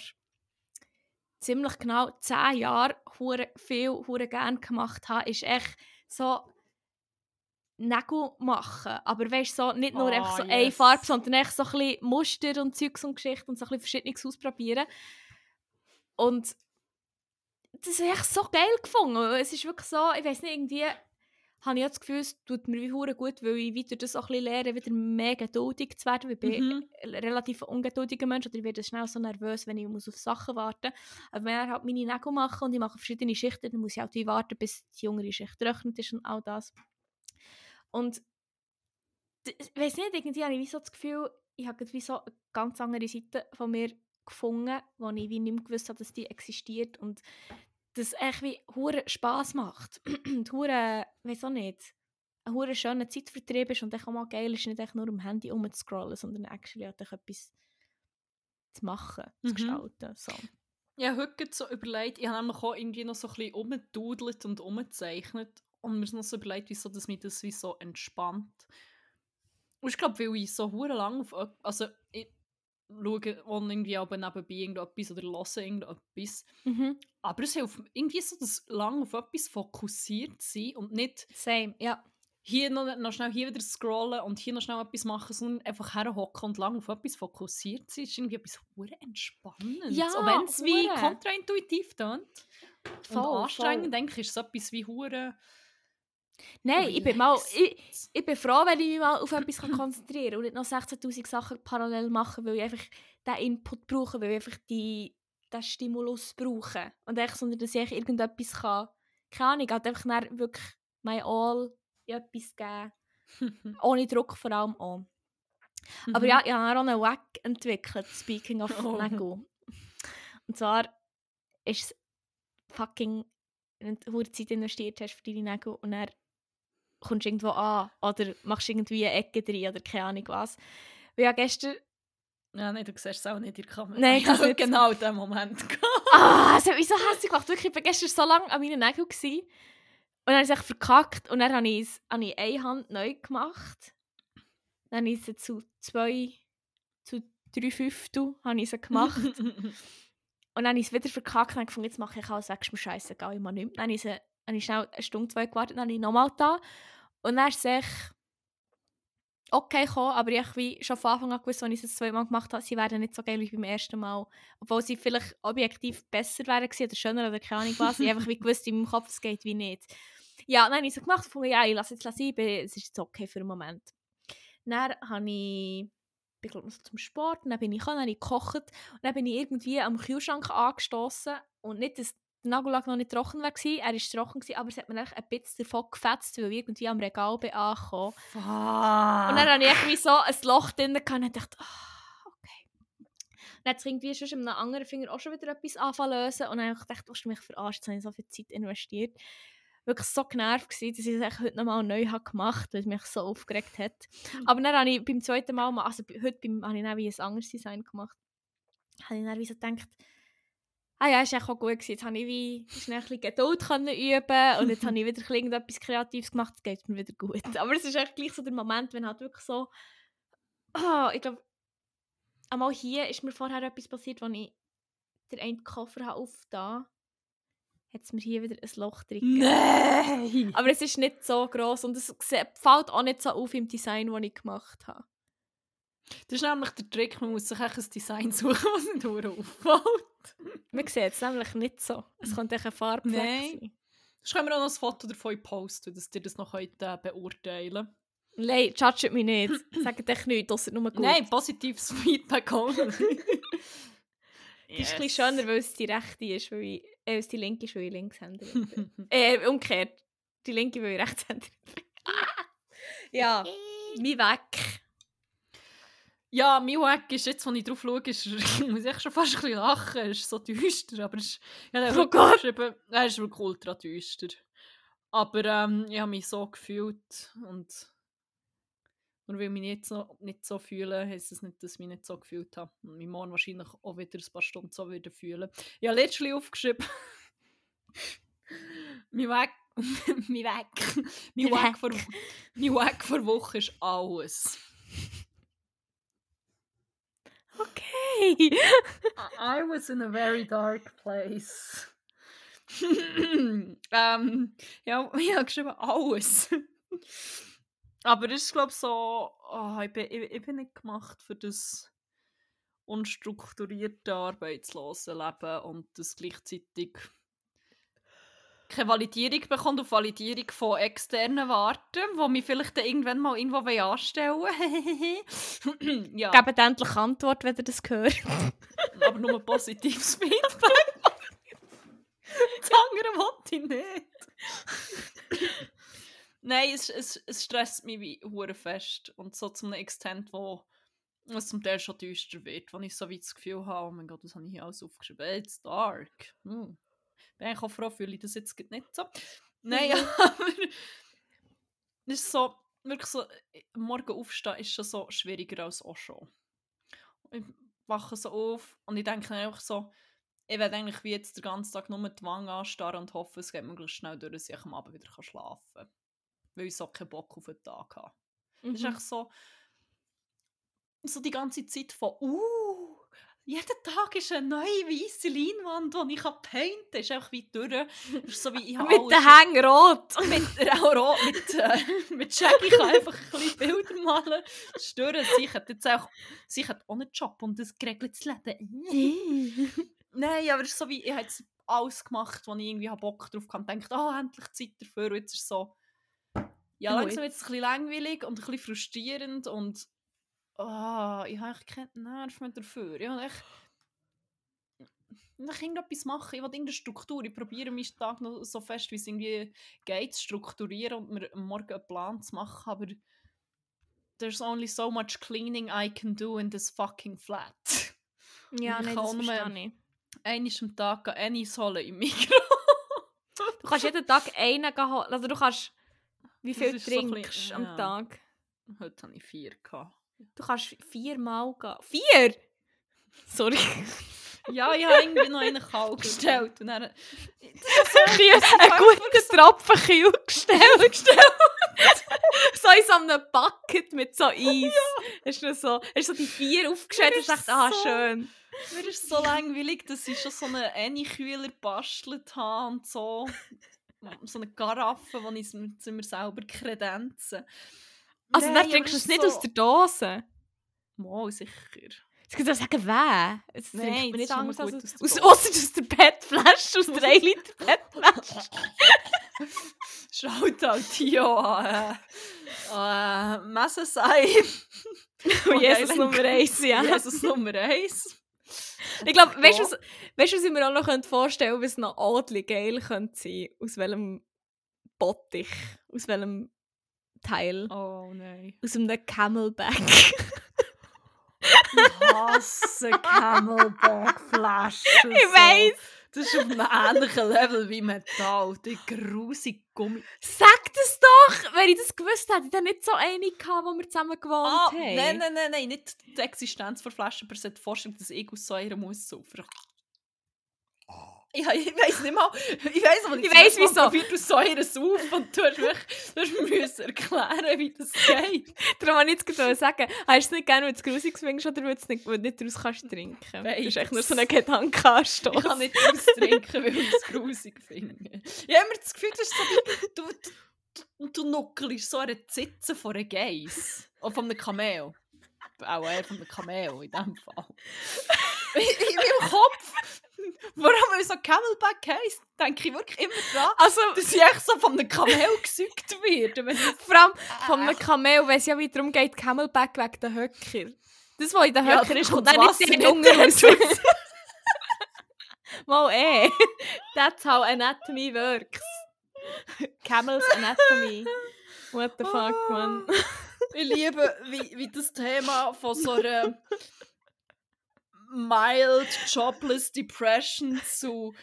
ziemlich genau zehn Jahren hure viel, hure gern gemacht habe, ist echt so Nägel machen. Aber weißt so, nicht nur Ah, einfach so eine yes. Farbe, sondern echt so ein bisschen Muster und Zeugs und Geschichten und so ein bisschen Verschiedenes ausprobieren. Und das habe ich so geil gefunden. Es ist wirklich so, ich weiß nicht, irgendwie habe ich das Gefühl, es tut mir wie hure gut, weil ich wieder das auch ein bisschen lerne, wieder mehr geduldig zu werden. Ich bin Mhm. ein relativ ungeduldiger Mensch oder ich werde schnell so nervös, wenn ich muss auf Sachen warten muss. Aber wenn ich halt meine Nägel mache und ich mache verschiedene Schichten, dann muss ich halt wie warten, bis die jüngere Schicht trocknet ist und all das. Und ich weiß nicht, irgendwie habe ich wie so das Gefühl, ich habe wie so eine ganz andere Seite von mir gefunden, wo ich wie nicht mehr gewusst habe, dass die existiert und das echt wie hure Spass macht. und hure, weiß auch nicht, ein hure schöner Zeitvertrieb ist und echt auch mal geil ist, nicht echt nur am Handy rumzuscrollen, sondern actually halt echt etwas zu machen, zu Mhm. gestalten. So. Ich habe heute so überlegt, ich habe nämlich auch irgendwie noch so ein bisschen umgedudelt und umgezeichnet und mir ist noch so überlegt, wieso dass mich das wie so entspannt. Und ich glaube, weil ich so hure lang auf also ich schaue auch irgendwie aber nebenbei irgendetwas oder höre irgendetwas. Mhm. Aber es hilft irgendwie so, das lang auf etwas fokussiert sein und nicht Same, ja. hier noch, noch schnell hier wieder scrollen und hier noch schnell etwas machen, sondern einfach herhocken und lang auf etwas fokussiert sein. ist irgendwie etwas hure Entspannendes. Ja, Auch wenn es wie kontraintuitiv tönt. Voll, und anstrengend, voll. denke ich, ist es etwas wie hure Nein, ich bin mal... Ich, ich bin froh, wenn ich mich mal auf etwas konzentrieren kann und nicht noch 16'000 Sachen parallel machen, weil ich einfach diesen Input brauche, weil ich einfach die, den Stimulus brauche. Und echt, sondern dass ich irgendetwas kann, keine Ahnung, halt einfach wirklich mein All in etwas geben. Ohne Druck vor allem auch. Aber Mhm. ja, ich habe auch einen Wack entwickelt, speaking of Oh. Nägel. Und zwar ist es fucking, wenn du Zeit investiert hast für deine Nägel und dann kommst irgendwo an oder machst irgendwie eine Ecke drin oder keine Ahnung was. Weil ja gestern, Ja, nein, du siehst es auch nicht in der Kamera. Nein, ich habe nicht. genau in dem Moment ah, es hat mich so hässlich gemacht. Wirklich, ich war gestern so lange an meinen Nägeln gewesen. und dann habe ich es verkackt und dann habe ich es habe ich eine Hand neu gemacht. Dann habe ich sie zu zwei, zu drei Fünftel habe ich sie gemacht. Und dann habe ich es wieder verkackt und habe gefunden, jetzt mache ich alles weg, ist mir scheißegal, ich mache nichts. Dann habe ich, habe ich schnell eine Stunde, zwei gewartet, dann habe ich nochmal da. Und dann ist es okay gekommen, aber ich wie schon von Anfang an gewusst, als ich es zweimal gemacht habe, sie werden nicht so geil wie beim ersten Mal. Obwohl sie vielleicht objektiv besser wären gewesen oder schöner oder keine Ahnung was. Ich einfach wie gewusst, in meinem Kopf, es geht wie nicht. Ja, dann habe ich es gemacht und gefunden, ja, ich lasse jetzt sein, ich es ist jetzt okay für einen Moment. Dann habe ich bin glaub, noch so zum Sport, dann bin ich dann habe ich gekocht und dann bin ich irgendwie am Kühlschrank angestoßen und nicht, dass der Nagellack noch nicht trocken war, er war trocken, aber es hat mir ein bisschen davon gefetzt, weil ich irgendwie am Regal bin angekommen. Fuck. Und dann hatte ich irgendwie so ein Loch drin und dachte, ah, okay. Dann hat sich irgendwie schon mit einem anderen Finger auch schon wieder etwas anfangen lösen und dann habe ich gedacht, willst du mich verarschen, jetzt habe ich so viel Zeit investiert. Wirklich so genervt gewesen, dass ich es heute nochmal neu habe gemacht weil es mich so aufgeregt hat. Aber dann habe ich beim zweiten Mal, also heute beim, habe ich dann wie ein anderes Design gemacht, habe ich dann wie so gedacht, ah ja, ist echt auch gut gewesen. Jetzt habe ich wie ein bisschen Geduld können üben und jetzt habe ich wieder irgendetwas Kreatives gemacht, jetzt geht es mir wieder gut. Aber es ist echt gleich so der Moment, wenn halt wirklich so, ah, ich glaube, einmal hier ist mir vorher etwas passiert, als ich den einen Koffer habe aufgetan hat es mir hier wieder ein Loch drin. Nein! Aber es ist nicht so groß und es fällt auch nicht so auf im Design, das ich gemacht habe. Das ist nämlich der Trick, man muss sich echt ein Design suchen, das nicht verdammt auffällt. Man sieht es nämlich nicht so. Es könnte echt ein Farbfleck Nein. sein. Sonst können wir auch noch ein Foto davon posten, dass ihr das noch könnt, äh, beurteilen könnt. Nein, judget mich nicht. Sagt euch nichts, das ist nur gut. Nein, positives Feedback auch. Das ist ein bisschen schöner, weil es die rechte ist, weil ich, äh, es die linke ist, weil ich Linkshänderin bin. äh, umgekehrt. Die linke, weil ich Rechtshänderin bin. ja, mein Weg. Ja, mein Wack ist jetzt, wenn ich drauf schaue, ist, ich muss echt schon fast ein bisschen lachen. Er ist so düster, aber es ist, ich habe Oh Gott. geschrieben, er ist wirklich ultra düster. Aber ähm, ich habe mich so gefühlt und nur weil ich mich nicht so, nicht so fühle, heisst es nicht, dass ich mich nicht so gefühlt habe. Und mich morgen wahrscheinlich auch wieder ein paar Stunden so wieder fühlen. Ich habe letztlich aufgeschrieben, mein Weg, mein Weg, mein Mein Weg vor, mein Weg vor Woche ist alles. Okay. I was in a very dark place. ähm, ja, ich habe geschrieben alles. Aber es ist, glaube ich, so, oh, ich, bin, ich, ich bin nicht gemacht für das unstrukturierte, arbeitslose Leben und das gleichzeitig keine Validierung bekommt, auf Validierung von externen warten, die mich vielleicht dann irgendwann mal irgendwo anstellen ja, Gebt endlich Antwort, wenn ihr das hört. aber nur positives Feedback. das andere wollte ich nicht. Nein, es, es, es stresst mich wie hure fest. Und so zu einem Extent, wo es zum Teil schon düster wird, wo ich so wie das Gefühl habe, oh mein Gott, das habe ich hier alles aufgeschrieben. It's dark. Hm. Bin ich auch froh, fühle ich das jetzt nicht so. Nein, aber es ist so, wirklich so, am Morgen aufstehen ist schon so schwieriger als auch schon. Ich wache so auf und ich denke einfach so, ich werde eigentlich wie jetzt den ganzen Tag nur die Wange anstarren und hoffe, es geht möglichst schnell durch, dass ich am Abend wieder schlafen kann. Weil ich so keinen Bock auf den Tag habe. Das ist Mhm. echt so, so die ganze Zeit von, uh, jeden Tag ist eine neue weiße Leinwand, die ich painten kann. Ist einfach wie durch. Ist so wie, ich Mit den Hängen rot. mit, auch rot, mit, äh, mit Shaggy kann einfach ein bisschen Bilder malen. Stören. Sie hat jetzt auch, sie hat auch einen Job und ein geregeltes Leben. Nein, aber es ist so wie, ich habe jetzt alles gemacht, wo ich irgendwie Bock drauf hatte und dachte, ah, endlich Zeit dafür. Und jetzt ist es so, ja, Ja, langsam wird es ein bisschen langweilig und ein bisschen frustrierend und ah, ich habe eigentlich keinen Nerv mehr dafür. Ich will echt, ich will irgendetwas machen, ich will irgendeine Struktur. Ich probiere meinen Tag noch so fest, wie es irgendwie geht, zu strukturieren und mir Morgen einen Plan zu machen, aber there's only so much cleaning I can do in this fucking flat. Ja, Ich nein, kann das verstehe ich. Einmal am Tag Ennis holen im Mikro. Du kannst jeden Tag einen holen. Also du kannst... Wie viel so trinkst bisschen- am ja. Tag? Heute hatte ich vier. Gehabt. Du kannst viermal gehen. Vier? Sorry. Ja, ich habe irgendwie noch einen kalt gestellt. Und dann, Ich habe einen guten Tropfenkiel gestellt. so in so einem Bucket mit so Eis. Hast du so, hast so die vier aufgestellt und ist dachte, ah, so- schön. mir ist so langweilig, dass ich schon so einen gebastelt habe und so. So eine Karaffe, die ich mir selber kredenze. Also, Nein, dann trinkst du es es nicht so- aus der Dose. Mal, sicher. Ich kann sagen, wer? Es Nein, nicht anders als aus aus, der aus, aus der PET-Flasche, aus der 1 Liter PET-Flasche. Schaut halt Tio an. Äh, äh, Messesei. Und Jesus Nummer 1, ja. Jesus Nummer 1. Ich glaube, weißt du, was, weißt, was ich mir auch noch vorstellen könnte, was noch Adli geil könnte sein? Aus welchem Bottich? Aus welchem Teil? Oh nein. Aus einem Camelback. Ich hasse Camelback-Flaschen. ich weiss! Das ist auf einem ähnlichen Level wie Metall. Die grusige Gummi. Sag das doch! Wenn ich das gewusst hätte, ich dann nicht so eine gehabt, wo wir zusammen gewohnt Ah, haben. nein, nein, nein, nein, nicht die Existenz von Flaschen per se. Die Vorstellung, dass ich aus so einer muss saufen. Ja, ich weiß nicht mal. Ich weiß aber nicht, Ich weiss, wieso. Wie du so einer sauf und du hast mich, du erklären, wie das geht. Darum wollte ich jetzt gerade sagen, hast du es nicht gerne, wenn du es grusig findest oder weil du es nicht, weil du nicht daraus kannst trinken? Das ist echt nur so ein Gedankenanstoß. Ich kann nicht austrinken, weil ich es grusig finde. Ich habe immer das Gefühl, das ist so wie, du, du, du nuckelst so eine Zitze von einer Geiss. Oder von einem Kamel. Auch eher von einem Kamel in diesem Fall. in meinem Kopf, warum so Camelback heisst, denke ich wirklich immer dran, Also, dass ich echt so von einem Kamel gesückt werde. Vor allem von einem Kamel, wenn es ja wieder darum geht, Camelback wegen den Höcker. Das, was in den Ja, Höcker da ist, kommt dann nicht in den Hunger raus. Mal eh. That's how anatomy works. Camel's anatomy. What the fuck, man. Ich liebe, wie, wie das Thema von so einer mild jobless depression zu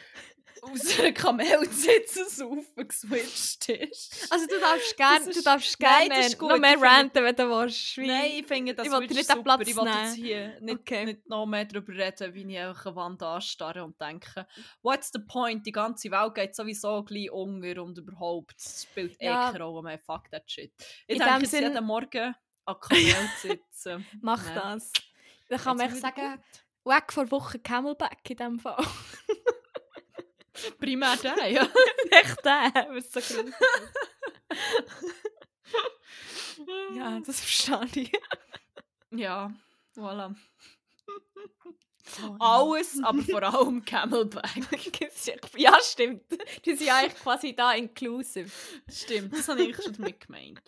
aus einer Kamelzitze saufen geswitcht ist. Also du darfst gerne, du darfst Nein, gerne ist noch gut, mehr ranten, wenn du willst. Wie- Nein, ich finde, das ich dir nicht super. Platz ich will jetzt hier nicht, Okay. nicht noch mehr darüber reden, wie ich einfach eine Wand anstarre und denke, what's the point? Die ganze Welt geht sowieso gleich unter und überhaupt es spielt eh Ja. keine Rolle mehr. Fuck that shit. Ich In denke jetzt Sinn- jeden Morgen an Kamel sitzen. Mach Nein. das. Dann kann man sagen, weg vor Woche Camelback in dem Fall. Primär der, ja. echt der, was so ist. Ja, das verstehe ich. Ja, voilà. Oh, ja. Alles, aber vor allem Camelback. ja, stimmt. Die sind eigentlich quasi da inclusive. Stimmt, das habe ich schon damit gemeint.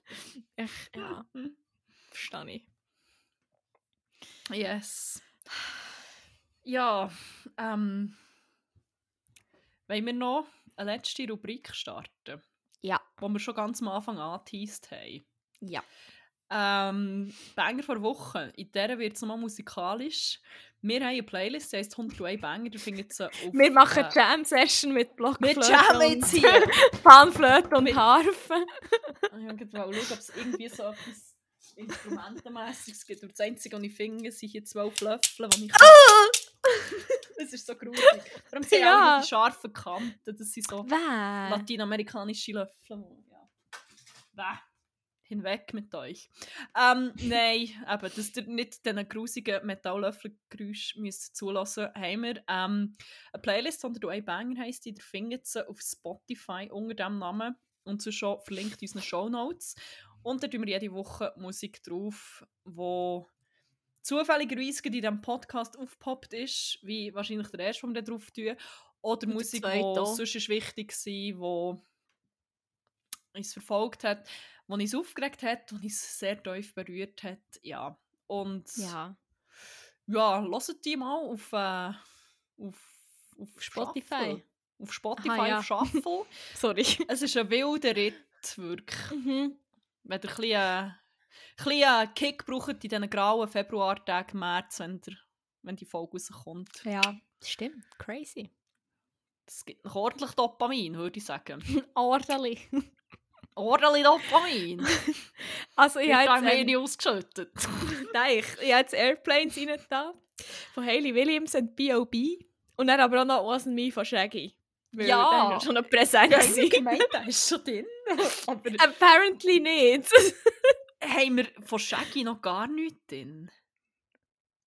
Ich, ja, verstehe ich. Yes. Ja, ähm. Wollen wir noch eine letzte Rubrik starten? Ja. Die wir schon ganz am Anfang angeteased haben. Ja. Ähm, Banger vor Woche. In der wird es nochmal musikalisch. Wir haben eine Playlist, die heisst 101 Banger. Da findet sie auf, Wir machen äh, Jam-Session mit Blockflöte jammen und jetzt hier. Panflöte und Harfe. ich wollte schauen, ob es irgendwie so etwas Instrumentenmässiges gibt. Aber das Einzige, was ich finde, sind hier zwölf Löffel, die ich... das ist so gruselig. Allem sind Ja. auch die scharfen Kanten. Das sind so Wer? lateinamerikanische Löffel. Ja. Bäh. Hinweg mit euch. Ähm, nein, eben, dass ihr nicht diesen grusigen Metalllöffelgeräusch müsst zulassen haben wir ähm, eine Playlist unter «Du ein Banger» heisst die. Ihr findet sie auf Spotify unter diesem Namen und so schon verlinkt in unseren Shownotes. Und da tun wir jede Woche Musik drauf, wo zufälligerweise in diesem Podcast aufgepoppt ist, wie wahrscheinlich der erste, den wir drauf tun. Oder der Musik, die sonst ist wichtig war, die uns verfolgt hat, die uns aufgeregt hat, die uns sehr tief berührt hat. Ja, und Ja. ja, hört die mal auf, äh, auf, auf Spotify. Shuffle. Auf Spotify, Aha, ja. auf Shuffle. Sorry. es ist ein wilder Ritt, wirklich. Mhm. Wenn ihr ein bisschen, äh, ein bisschen Kick braucht in diesen grauen Februartagen, März, wenn, der, wenn die Folge rauskommt. Ja, stimmt. Crazy. Das gibt noch ordentlich Dopamin, würde ich sagen. Ordentlich. Ordentlich Dopamin. Also ich Ich habe jetzt, ausgeschüttet. ähm, nein, ich, ich habe jetzt Airplanes rein da von Hayley Williams und B.O.B. Und dann aber auch noch Wasn't Me von Shaggy. Weil Ja. war schon noch präsent. Ja, ich der ist schon drin. Aber Apparently nicht. Haben wir von Shaggy noch gar nichts drin?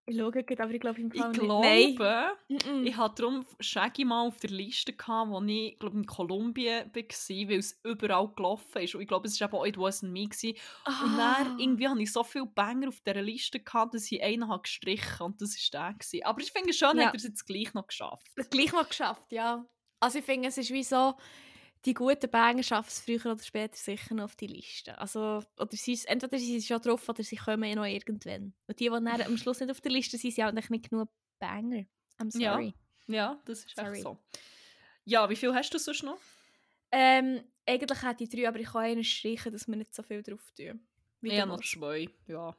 ich schaue gerade, aber ich glaube im Ich Fall glaube, nicht. Nein. Ich hatte darum Shaggy mal auf der Liste, gehabt, wo ich glaub, in Kolumbien war, weil es überall gelaufen ist. Und ich glaube, es war eben auch «It Wasn't Me». Gewesen. Und Ah. dann irgendwie hatte ich so viele Banger auf dieser Liste, gehabt, dass ich einen habe gestrichen und das war der. Gewesen. Aber ich finde es schön, Ja. hat er es jetzt gleich noch geschafft. Gleich noch geschafft, ja. Also ich finde, es ist wie so, die guten Banger schaffen es früher oder später sicher noch auf die Liste. Also, oder sie, ist- entweder sie sind schon drauf oder sie kommen ja noch irgendwann. Und die, die dann am Schluss nicht auf der Liste sind, sind eigentlich nicht genug Banger. I'm Ja. sorry. Ja, das ist Sorry. echt so. Ja, wie viel hast du sonst noch? Ähm, eigentlich hätte ich drei, aber ich kann einen streichen, dass wir nicht so viel drauf tun. Wie Ja, noch zwei. Ja,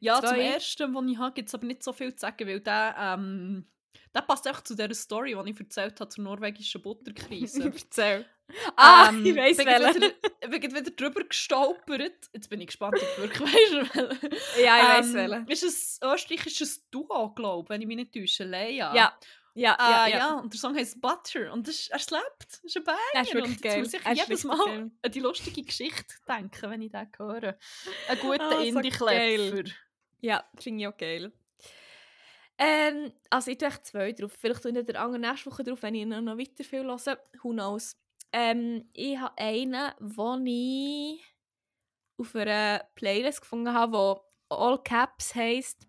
ja zum Zwei. ersten, den ich habe, gibt es aber nicht so viel zu sagen, weil der, ähm, der passt echt zu dieser Story, die ich erzählt habe zur norwegischen Butterkrise. Erzähl. Ah, Ähm, ich weiss bin wieder, bin wieder drüber gestolpert. Jetzt bin ich gespannt, ob du wirklich weißt. Ja, ich weiss Ähm, welchen. Ist ein österreichisches Duo, glaube ich, wenn ich mich nicht täusche. Leia. Ja, ja, Ah, ja, ja, ja. und der Song heißt Butter und das er slept. Das ist ein Banger. Er ist wirklich und geil. Muss ich Er jedes Mal geil. an die lustige Geschichte denken, wenn ich den höre. Ein guter Ah, so Indie-Klepfer. Ja, finde ich auch geil. Ähm, also ich tue echt zwei drauf. Vielleicht tue ich der andere nächste Woche drauf, wenn ich noch noch weiter viel höre. Who knows. Ähm, ich habe einen, den ich auf einer Playlist gefunden habe, wo All Caps heisst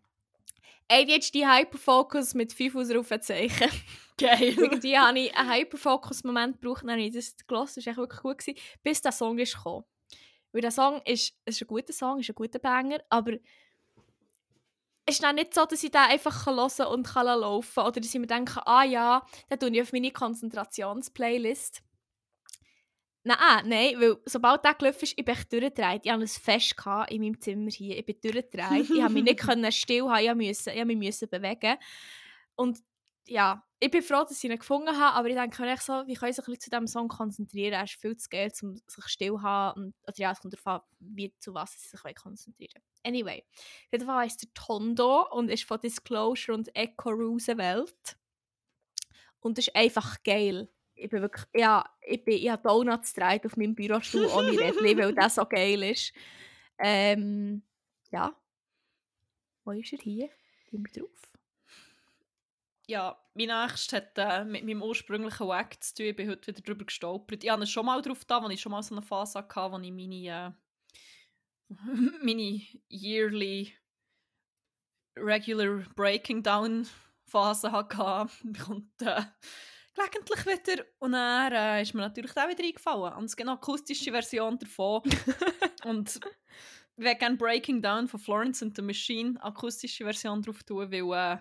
ADHD Hyperfocus mit 5 Ausrufezeichen. Geil. Irgendwie habe ich einen Hyperfocus-Moment gebraucht, dann habe ich das gehört, das war echt wirklich gut, gewesen, bis der Song ist gekommen. Weil der Song ist, ist ein guter Song, ist ein guter Banger, aber es ist dann nicht so, dass ich den einfach hören kann und kann laufen kann. Oder dass ich mir denke, ah ja, dann tue ich auf meine Konzentrationsplaylist. Nein, nein, weil sobald der gelaufen ist, ich bin durchgedreht. Ich hatte ein Fest in meinem Zimmer hier. Ich bin durchgedreht. ich habe mich nicht still haben, ich musste, ich musste mich müssen bewegen. Und ja, ich bin froh, dass ich ihn gefunden habe, aber ich denke mir so, wie kann ich sich bisschen zu diesem Song konzentrieren? Er ist viel zu geil, um sich still zu haben. Und, oder ja, es kommt darauf an, wie, zu was sie sich konzentrieren wollen. Anyway, auf jeden Fall heisst er Tondo und ist von Disclosure und Echo Roosevelt. Und das ist einfach geil. Ich bin wirklich, ja, ich, bin, ich habe Donuts gedreht auf meinem Bürostuhl ohne Rädchen, weil das so geil ist. Ähm, ja. Wo ist er hier? Gehen wir drauf. Ja, mein nächstes hat äh, mit meinem ursprünglichen Wack zu tun. Ich bin heute wieder drüber gestolpert. Ich hatte schon mal drauf da, als ich schon mal so eine Phase hatte, wo ich meine, äh, meine yearly regular Breaking Down Phase hatte, kommt äh, gelegentlich wieder. Und dann äh, ist mir natürlich auch wieder eingefallen. Und es gibt eine akustische Version davon. und ich würde gerne Breaking Down von Florence and the Machine akustische Version drauf tun, weil äh,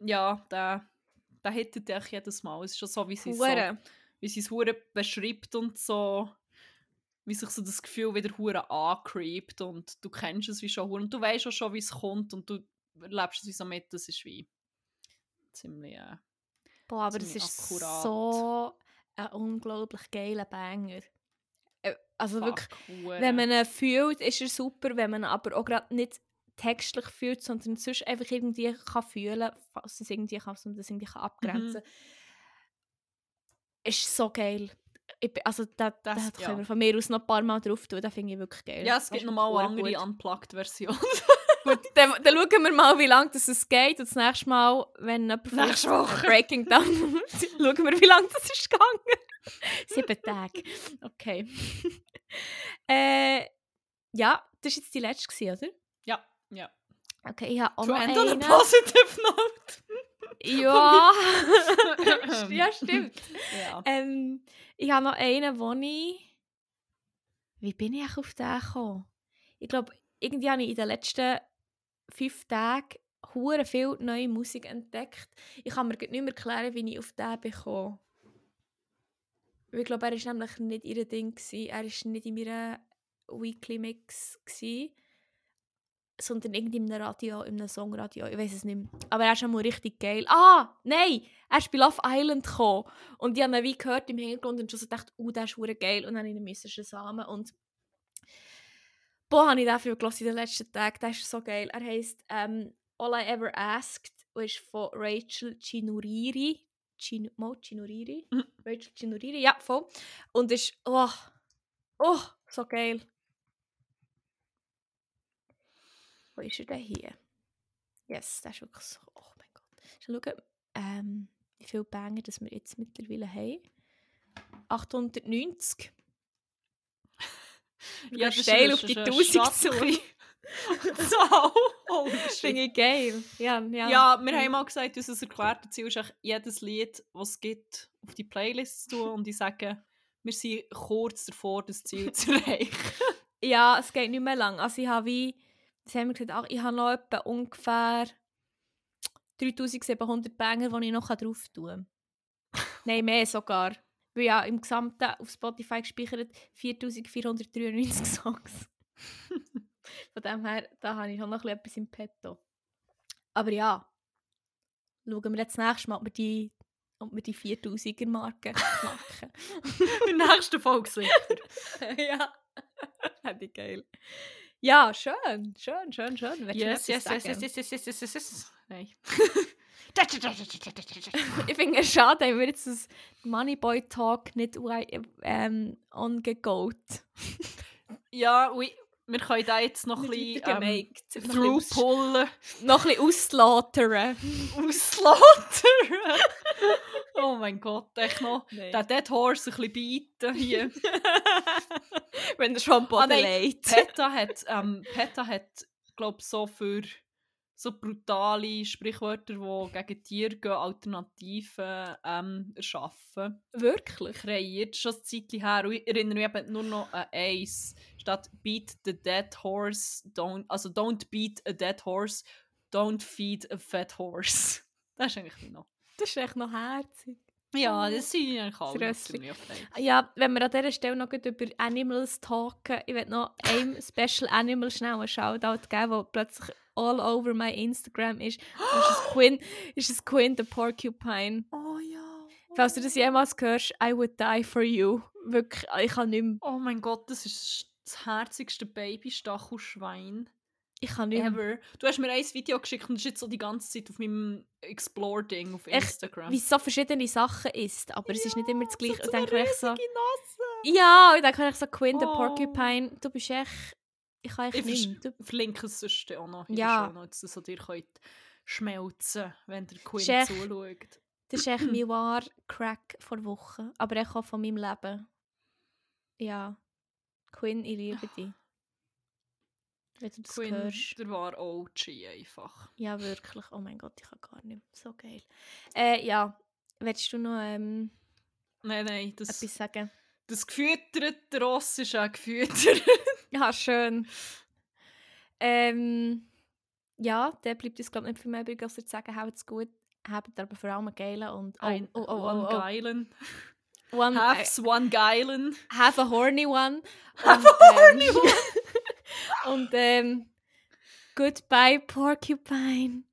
ja, der, der hittet dich jedes Mal. Es ist schon so, wie sie es so, wie sie es hure beschreibt und so wie sich so das Gefühl wieder hure ancreept und du kennst es wie schon und du weißt auch schon, wie es kommt und du lebst es wie so mit, das ist wie ziemlich äh, Boah, aber das ist akkurat. so ein unglaublich geiler Banger. Äh, also Fuck, wirklich, hure. wenn man ihn fühlt, ist er super, wenn man aber auch gerade nicht textlich fühlt, sondern sonst einfach irgendwie kann fühlen, falls es irgendwie kann, und das irgendwie kann abgrenzen. Mhm. Ist so geil. Ich, also da, das, da können ja. wir von mir aus noch ein paar Mal drauf tun, das finde ich wirklich geil. Ja, es gibt nochmal eine andere Unplugged-Version. Gut, dann, dann schauen wir mal, wie lange es geht und das nächste Mal, wenn jemand Nächste Woche. Breaking Down schauen wir, wie lange das ist gegangen. Sieben Tage. Okay. äh, ja, das war jetzt die letzte, oder? Ja, ja. Okay, ich habe auch to noch end eine. on a positive note. Ja, ja stimmt. Ja. Ähm, ich habe noch einen, wo ich... Wie bin ich auf den gekommen? Ich glaube, irgendwie habe ich in den letzten fünf Tagen hure viel neue Musik entdeckt. Ich kann mir nicht mehr erklären, wie ich auf den bekomme. Ich glaube, er war nämlich nicht ihr Ding. Er war nicht in meinem Weekly Mix. Gewesen sondern irgendwie in einem Radio, in einem Songradio, ich weiß es nicht mehr. Aber er ist mal richtig geil. Ah, nein, er ist bei Love Island gekommen und ich habe ihn wie gehört im Hintergrund und schon so gedacht, oh, der ist geil und dann ich ihn Samen und boah, habe ich dafür gelesen in den letzten Tagen, der ist so geil. Er heisst ähm, All I Ever Asked und ist von Rachel Chinuriri. Chin Mo Chinuriri? Mhm. Rachel Chinuriri, ja, voll. Und ist, oh, oh, so geil. Wo ist er denn hier? Yes, das ist wirklich so. Oh mein Gott. Schau, ähm, wie viele Banger das wir jetzt mittlerweile haben. 890. ja, das steil auf die 1000 zu so, oh, Finde ich geil. Ja, ja. ja, wir haben mal gesagt, unser erklärtes Ziel ist jedes Lied, das es gibt, auf die Playlist zu tun und ich sage, wir sind kurz davor, das Ziel zu erreichen. ja, es geht nicht mehr lang. Also ich habe wie Jetzt haben wir gesagt, ach, ich habe noch etwa ungefähr 3700 Banger, die ich noch drauf tun kann. Nein, mehr sogar. Weil ja im Gesamten auf Spotify gespeichert 4493 Songs. Von dem her, da habe ich noch etwas im Petto. Aber ja, schauen wir jetzt nächstes Mal, ob wir die, ob wir die 4000er Marke knacken. In der nächsten Folge sicher. ja, hätte ich geil. Ja, schön, schön, schön, schön. Yes, yes, yes, yes, yes, yes, yes, yes, yes, yes. Nein. ich finde es schade, wenn wir jetzt das Moneyboy Talk nicht ähm, angegoat. ja, oui. Wir können da jetzt noch ein bisschen ähm, through-pullen. Noch ein bisschen auslautern. auslautern? oh mein Gott, echt noch nee. den Dead Horse ein bisschen beiten hier. Wenn er schon Boden ah, legt. Peta hat, ähm, Peta hat glaube so für so brutale Sprichwörter, die gegen Tiere gehen, Alternativen ähm, erschaffen. Wirklich? Kreiert, schon ein Zeitchen her. ich erinnere mich eben nur noch an eins. Statt beat the dead horse, don't, also don't beat a dead horse, don't feed a fat horse. Das ist eigentlich noch. Das ist echt noch herzig. Ja, das sind eigentlich alle Ja, wenn wir an dieser Stelle noch über Animals talken, ich will noch einem Special Animal schnell einen Shoutout geben, der plötzlich all over my Instagram ist. Das ist Quinn, ist es Quinn the Porcupine. Oh ja. Oh Falls du das jemals hörst, I would die for you. Wirklich, ich kann nicht mehr. Oh mein Gott, das ist das herzigste Baby-Stachelschwein. Ich kann nicht Ever. Du hast mir ein Video geschickt und das ist jetzt so die ganze Zeit auf meinem Explore-Ding auf Instagram. Wie es so verschiedene Sachen ist, aber ja, es ist nicht immer das Gleiche. So und dann so, Ja, und dann kann ich so Quinn oh. the Porcupine, du bist echt... Ich kann echt ich nicht. Du... verlinke es sonst auch noch ja. der Notes, dass ihr könnt schmelzen wenn der Quinn echt, zuschaut. Das ist echt mein wahr Crack vor Wochen, aber auch von meinem Leben. Ja. Quinn, ich liebe dich. Wenn du das Quinn, hörst. der war OG einfach. Ja, wirklich. Oh mein Gott, ich kann gar nicht. So geil. Äh, ja, willst du noch ähm, Nein, nein, das, etwas sagen? das gefütterte Ross ist auch gefüttert. Ja, schön. Ähm, ja, der bleibt uns, glaube ich, nicht viel mehr übrig, als zu sagen, habt's gut. Habt aber vor allem einen geilen und... Oh, Ein, oh, oh, oh, one oh. geilen. One, äh, Half's one geilen. have a horny one. Have Und, a horny ähm, Und ähm, goodbye, Porcupine.